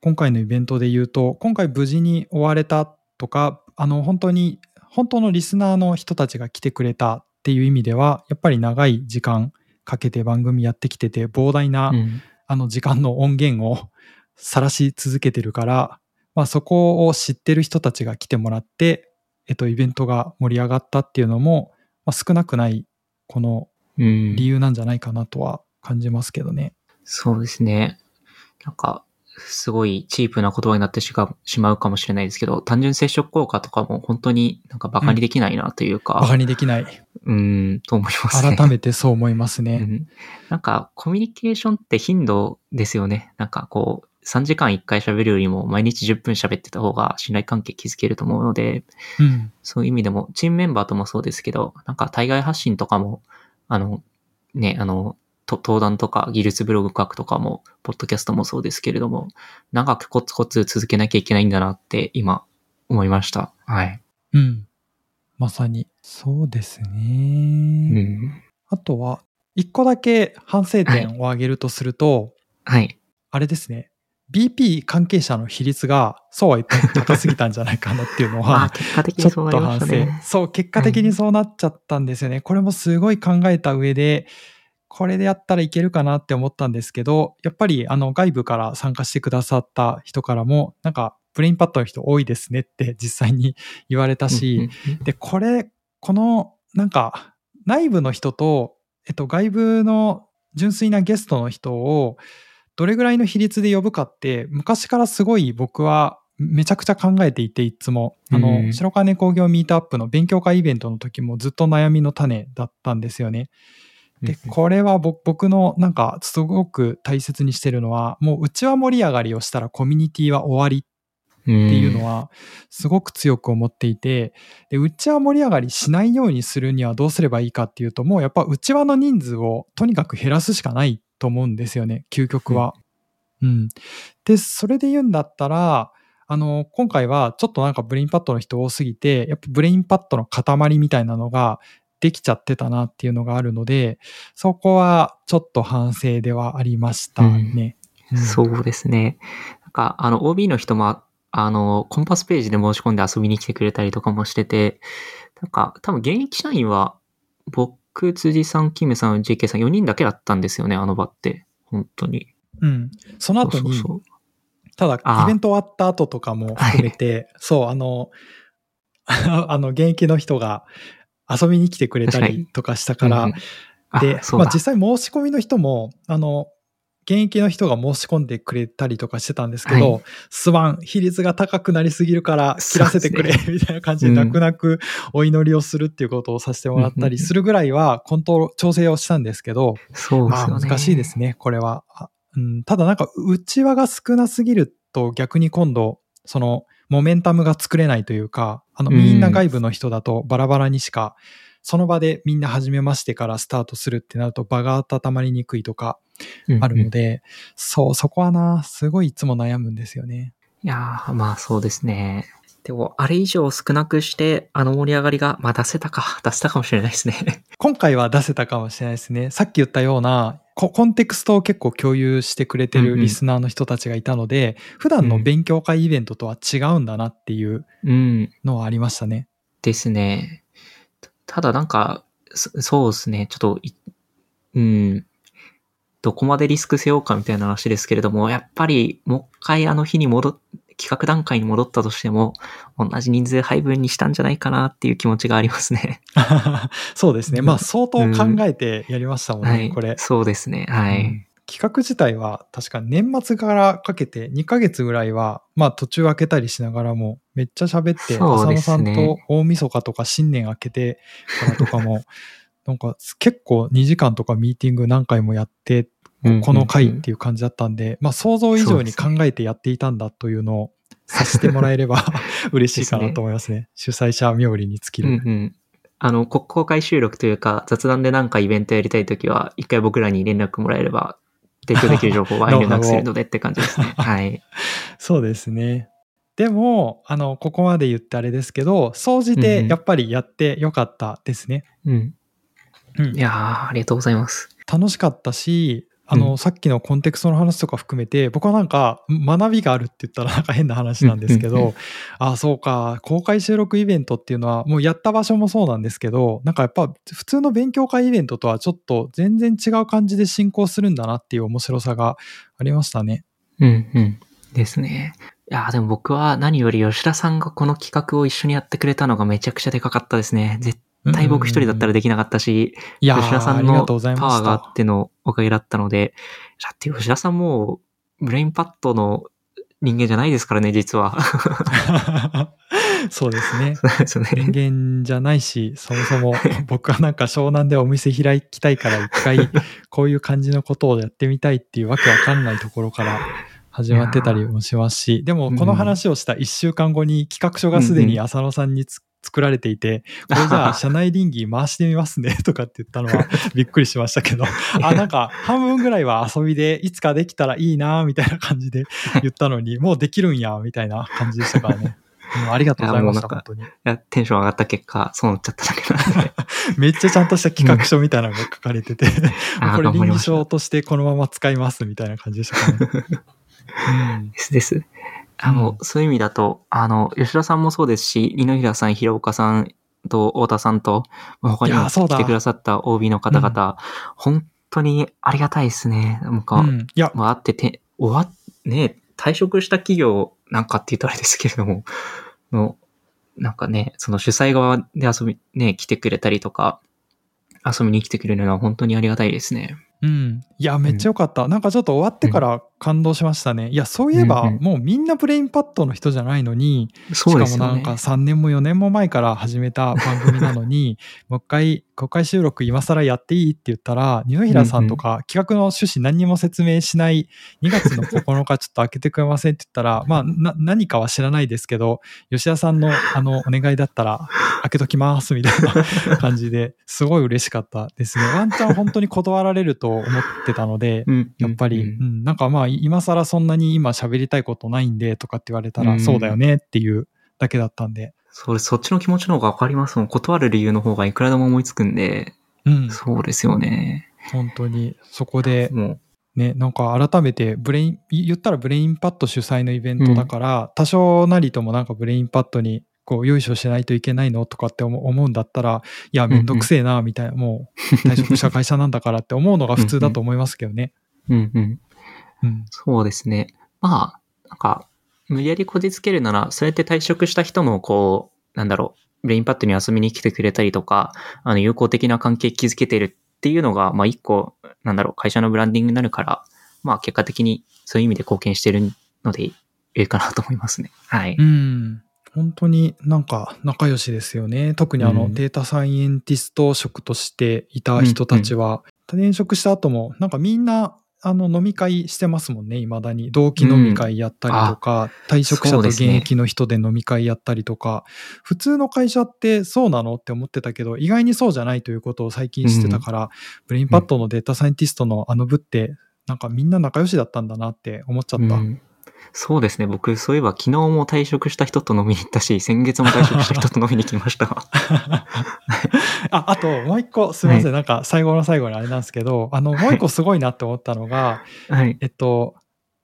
今回のイベントで言うと、今回無事に終われたとか、あの本当に、本当のリスナーの人たちが来てくれたっていう意味では、やっぱり長い時間かけて番組やってきてて、膨大な、うんあの時間の音源を 晒し続けてるから、まあ、そこを知ってる人たちが来てもらって、えっと、イベントが盛り上がったっていうのも、まあ、少なくないこのうん理由なんじゃないかなとは感じますけどね。そうですね。なんか、すごいチープな言葉になってしまうかもしれないですけど、単純接触効果とかも本当になんか馬鹿にできないなというか、バカにできない。うん、と思いますね。改めてそう思いますね。うんなんか、コミュニケーションって頻度ですよね。なんかこう、3時間1回喋るよりも毎日10分喋ってた方が信頼関係築けると思うので、うん。そういう意味でも、チームメンバーともそうですけど、なんか対外発信とかも、あの、ね、あの、と登壇とか技術ブログ書くとかも、ポッドキャストもそうですけれども、長くコツコツ続けなきゃいけないんだなって今思いました。はい。うん。まさに。そうですうね。ん。あとは、一個だけ反省点を挙げるとすると、はい。あれですね。BP 関係者の比率が、そうは言っても高すぎたんじゃないかなっていうのま あ、は、結果的ちょっにそうなりまと反省したね。。そう、結果的にそうなっちゃったんですよね。これもすごい考えた上で、これでやったらいけるかなって思ったんですけど、やっぱりあの外部から参加してくださった人からも、なんかブレインパッドの人多いですねって実際に 言われたし、で、これ、この、なんか、内部の人と、えっと、外部の純粋なゲストの人を、どれぐらいの比率で呼ぶかって、昔からすごい僕はめちゃくちゃ考えていて、いつも。あうの、ん白金工業ミートアップの勉強会イベントの時もずっと悩みの種だったんですよね。で、うんこれは僕僕のなんかすごく大切にしてるのは、もううちは盛り上がりをしたらコミュニティは終わりうんっていうのはすごく強く思っていて、で、うちわ盛り上がりしないようにするにはどうすればいいかっていうと、もうやっぱうちわの人数をとにかく減らすしかないと思うんですよね、究極は。うん。で、それで言うんだったら、あの、今回はちょっとなんかブレインパッドの人多すぎて、やっぱブレインパッドの塊みたいなのができちゃってたなっていうのがあるので、そこはちょっと反省ではありましたね。うんそうですね。なんか、あの、OB の人も、あの、コンパスページで申し込んで遊びに来てくれたりとかもしてて、なんか、多分現役社員は、僕、辻さん、キムさん、JK さん4人だけだったんですよね、あの場って。本当に。うん。その後に、そうそうただ、ああイベント終わった後とかも含めて、そう、あの、あの、現役の人が遊びに来てくれたりとかしたから、うんうんあで。まあ実際申し込みの人も、あの、現役の人が申し込んでくれたりとかしてたんですけど、はすまん、比率が高くなりすぎるから切らせてくれ、みたいな感じでうん泣く泣くお祈りをするっていうことをさせてもらったりするぐらいは、コントロール、調整をしたんですけど、ますあそうでよね。難しいですね、これは。あうん、ただなんか内輪が少なすぎると逆に今度、そのモメンタムが作れないというか、あのうんみんな外部の人だとバラバラにしか、その場でみんな初めましてからスタートするってなると場が温まりにくいとかあるので。で、そう、そこはな、すごいいつも悩むんですよね。いやー、まあそうですね。でも、あれ以上少なくして、あの盛り上がりが、まあ出せたか、出せたかもしれないですね。今回は出せたかもしれないですね。さっき言ったような、ココンテクストを結構共有してくれてうんうんるリスナーの人たちがいたので、普段の勉強会イベントとは違うんだなっていううん。のはありましたね。ですね。ただなんか、そそうですね。ちょっとい、うん。どこまでリスク背負うかみたいな話ですけれども、やっぱりもう一回あの日に戻っ、企画段階に戻ったとしても、同じ人数配分にしたんじゃないかなっていう気持ちがありますね。そうですね。うんまあ相当考えてやりましたもんね、はい。これ。そうですね。はい。うん企画自体は確か年末からかけて2ヶ月ぐらいは、まあ途中開けたりしながらもめっちゃ喋って、浅野さんと大晦日とか新年明けてからとかも、なんか結構2時間とかミーティング何回もやって、この回っていう感じだったんで、まあ想像以上に考えてやっていたんだというのをさせてもらえれば 嬉しいかなと思いますね。主催者冥利に尽きうんる。うん。あの、こ公開収録というか、雑談でなんかイベントやりたいときは、一回僕らに連絡もらえれば、提供できる情報は連絡するのでって感じですね。はい。そうですね。でも、あの、ここまで言ってあれですけど、総じてやっぱりやってよかったですね。うん。うんいやー、ありがとうございます。楽しかったし、あの、うんさっきのコンテクストの話とか含めて、僕はなんか学びがあるって言ったら なんか変な話なんですけど、ああ、そうか、公開収録イベントっていうのは、もうやった場所もそうなんですけど、なんかやっぱ普通の勉強会イベントとはちょっと全然違う感じで進行するんだなっていう面白さがありましたね。うんうん。ですね。いやーでも僕は何より吉田さんがこの企画を一緒にやってくれたのがめちゃくちゃでかかったですね。絶対僕一人だったらで、できなかったし、いやー吉田さんありがのとうございましパワーがあたってのおかげだったので、だって吉田さんもブレインパッドの人間じゃないですからね、実は。そうですね。そうですよね。人間じゃないし、そもそも僕はなんか湘南でお店開きたいから一回こういう感じのことをやってみたいっていうわけわかんないところから始まってたりもしますし、でもこの話をした1週間後に企画書がすでに浅野さんにつ作られていて、これじゃあ 社内稟議回してみますね とかって言ったのはびっくりしましたけど、あ、なんか半分ぐらいは遊びでいつかできたらいいなみたいな感じで言ったのに、もうできるんやみたいな感じでしたからね。うんありがとうございました、本当に。いやテンション上がった結果、そうなっちゃっただけなんで。めっちゃちゃんとした企画書みたいなのが書かれてて、これ倫理書としてこのまま使いますみたいな感じでしたかね。うんですです。あの、うんそういう意味だと、あの、吉田さんもそうですし、二平さん、平岡さんと太田さんと、まあ他にも来てくださった OB の方々、本当にありがたいですね。なんか、うんいや、まあ、あってて、終わっ、ね、退職した企業なんかって言うとあれですけれども、の、なんかね、その主催側で遊び、ね、来てくれたりとか、遊びに来てくれるのは本当にありがたいですね。うん。いや、めっちゃよかった。なんかちょっと終わってから感動しましたね。いや、そういえば、うんうんもうみんなブレインパッドの人じゃないのに、ね。しかもなんか3年も4年も前から始めた番組なのに、もう一回公開収録今更やっていいって言ったら、二平さんとか企画の趣旨何にも説明しない2月の9日ちょっと開けてくれませんって言ったら、まあな何かは知らないですけど、吉田さんのあのお願いだったら開けときますみたいな感じですごい嬉しかったですね。ワンチャン本当に断られると思ってたので、うんやっぱり、ううんんなんかまあ今更そんなに今喋りたいことないんでとかって言われたら、うんそうだよねっていうだけだったんで、それ、そっちの気持ちの方がわかりますもん。断る理由の方がいくらでも思いつくんで、うん、そうですよね。本当にそこでもね、なんか改めてブレイン、言ったらブレインパッド主催のイベントだから、多少なりともなんかブレインパッドにこう、よいしょしないといけないのとかって思うんだったら、いや、めんどくせえな、みたいな、もう 退職した会社なんだからって思うのが普通だと思いますけどね。う、うんうん。うん。そうですね。まあ、なんか、無理やりこじつけるなら、そうやって退職した人も、こう、なんだろう、ブレインパッドに遊びに来てくれたりとか、あの、友好的な関係築けてるっていうのが、まあ一個、なんだろう、会社のブランディングになるから、まあ結果的にそういう意味で貢献してるので、いいかなと思いますね。はい。うん。本当になんか仲良しですよね。特にあの、うんデータサイエンティスト職としていた人たちは、転職した後もなんかみんなあの飲み会してますもんね、未だに。同期飲み会やったりとか、退職者と現役の人で飲み会やったりとか、普通の会社ってそうなのって思ってたけど、意外にそうじゃないということを最近知ってたから、ブレインパッドのデータサイエンティストのあの部って、なんかみんな仲良しだったんだなって思っちゃった。うんそうですね。僕、そういえば昨日も退職した人と飲みに行ったし、先月も退職した人と飲みに行きました。あ、あと、もう一個、すみません、なんか最後の最後にあれなんですけど、あの、もう一個すごいなって思ったのが、はい。えっと、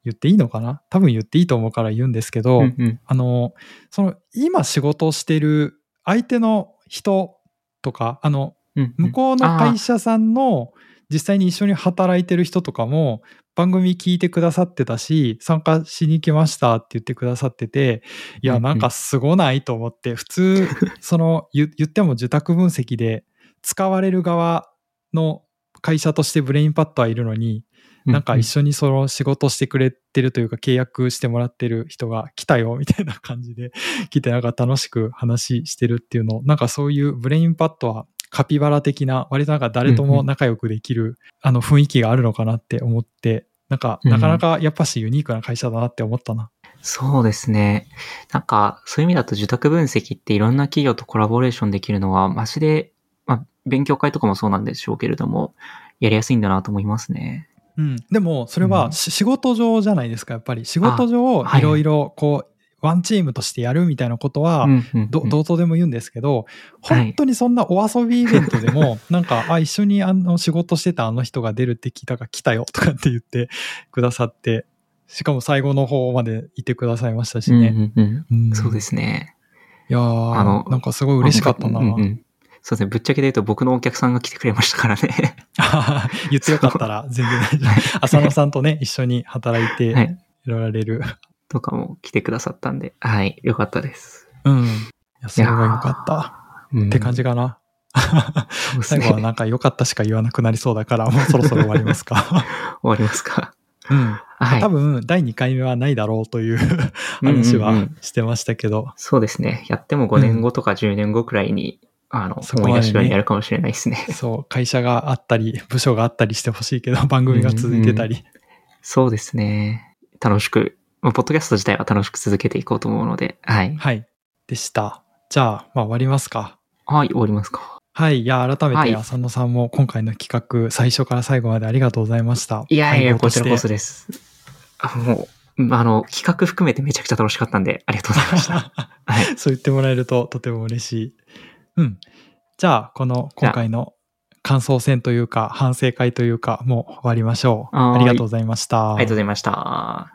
言っていいのかな？多分言っていいと思うから言うんですけど、うんうん。あの、その、今仕事をしてる相手の人とか、あの、うん向こうの会社さんの実際に一緒に働いてる人とかも番組聞いてくださってたし参加しに来ましたって言ってくださってていやなんかすごないと思って普通 その言言っても受託分析で使われる側の会社としてブレインパッドはいるのになんか一緒にその仕事してくれてるというか契約してもらってる人が来たよみたいな感じで 来てなんか楽しく話してるっていうのなんかそういうブレインパッドはカピバラ的な割となんか誰とも仲良くできるあの雰囲気があるのかなって思ってなんかうんなかなかやっぱしユニークな会社だなって思ったな。そうですね。なんか、そういう意味だと受託分析っていろんな企業とコラボレーションできるのは、マジで、まあ、勉強会とかもそうなんでしょうけれども、やりやすいんだなと思いますね。うん、でもそれうんはし仕事上じゃないですかやっぱり仕事上はいいろいろこうワンチームとしてやるみたいなことはどどうとでも言うんですけどはい本当にそんなお遊びイベントでも なんかあ一緒にあの仕事してたあの人が出るって聞いたから来たよとかって言ってくださってしかも最後の方までいてくださいましたしね。うんうんうんうんそうですね。いやーあのなんかすごい嬉しかったな。うんうんうんそうですね。ぶっちゃけで言うと僕のお客さんが来てくれましたからね。言ってよかったら全然大丈夫。浅野さんとね一緒に働いてはい。られる。とかも来てくださったんで、はい。よかったです。うん。いやそれはよかった。うんって感じかな。そうですね最後はなんか良かったしか言わなくなりそうだから、もうそろそろ終わりますか。終わりますか。うん。はい。多分、第2回目はないだろうという話はうんうんうんしてましたけど、そうですね。やっても5年後とか10年後くらいに、あの、そこまでね思い出しようにやるかもしれないですね。そう、会社があったり、部署があったりしてほしいけど、番組が続いてたり。そうですね。楽しく、まあポッドキャスト自体は楽しく続けていこうと思うので、はい。はい。でした。じゃあ、まあ終わりますか。はい、終わりますか。はい。いや、改めはいて浅野さんも今回の企画、最初から最後までありがとうございました。いやいや、こちらこそです。あもう、あの、企画含めてめちゃくちゃ楽しかったんで、ありがとうございました。はい。そう言ってもらえるととても嬉しい。うん。じゃあ、この今回の感想戦というか、反省会というか、もう終わりましょう。ありがとうございました。ありがとうございました。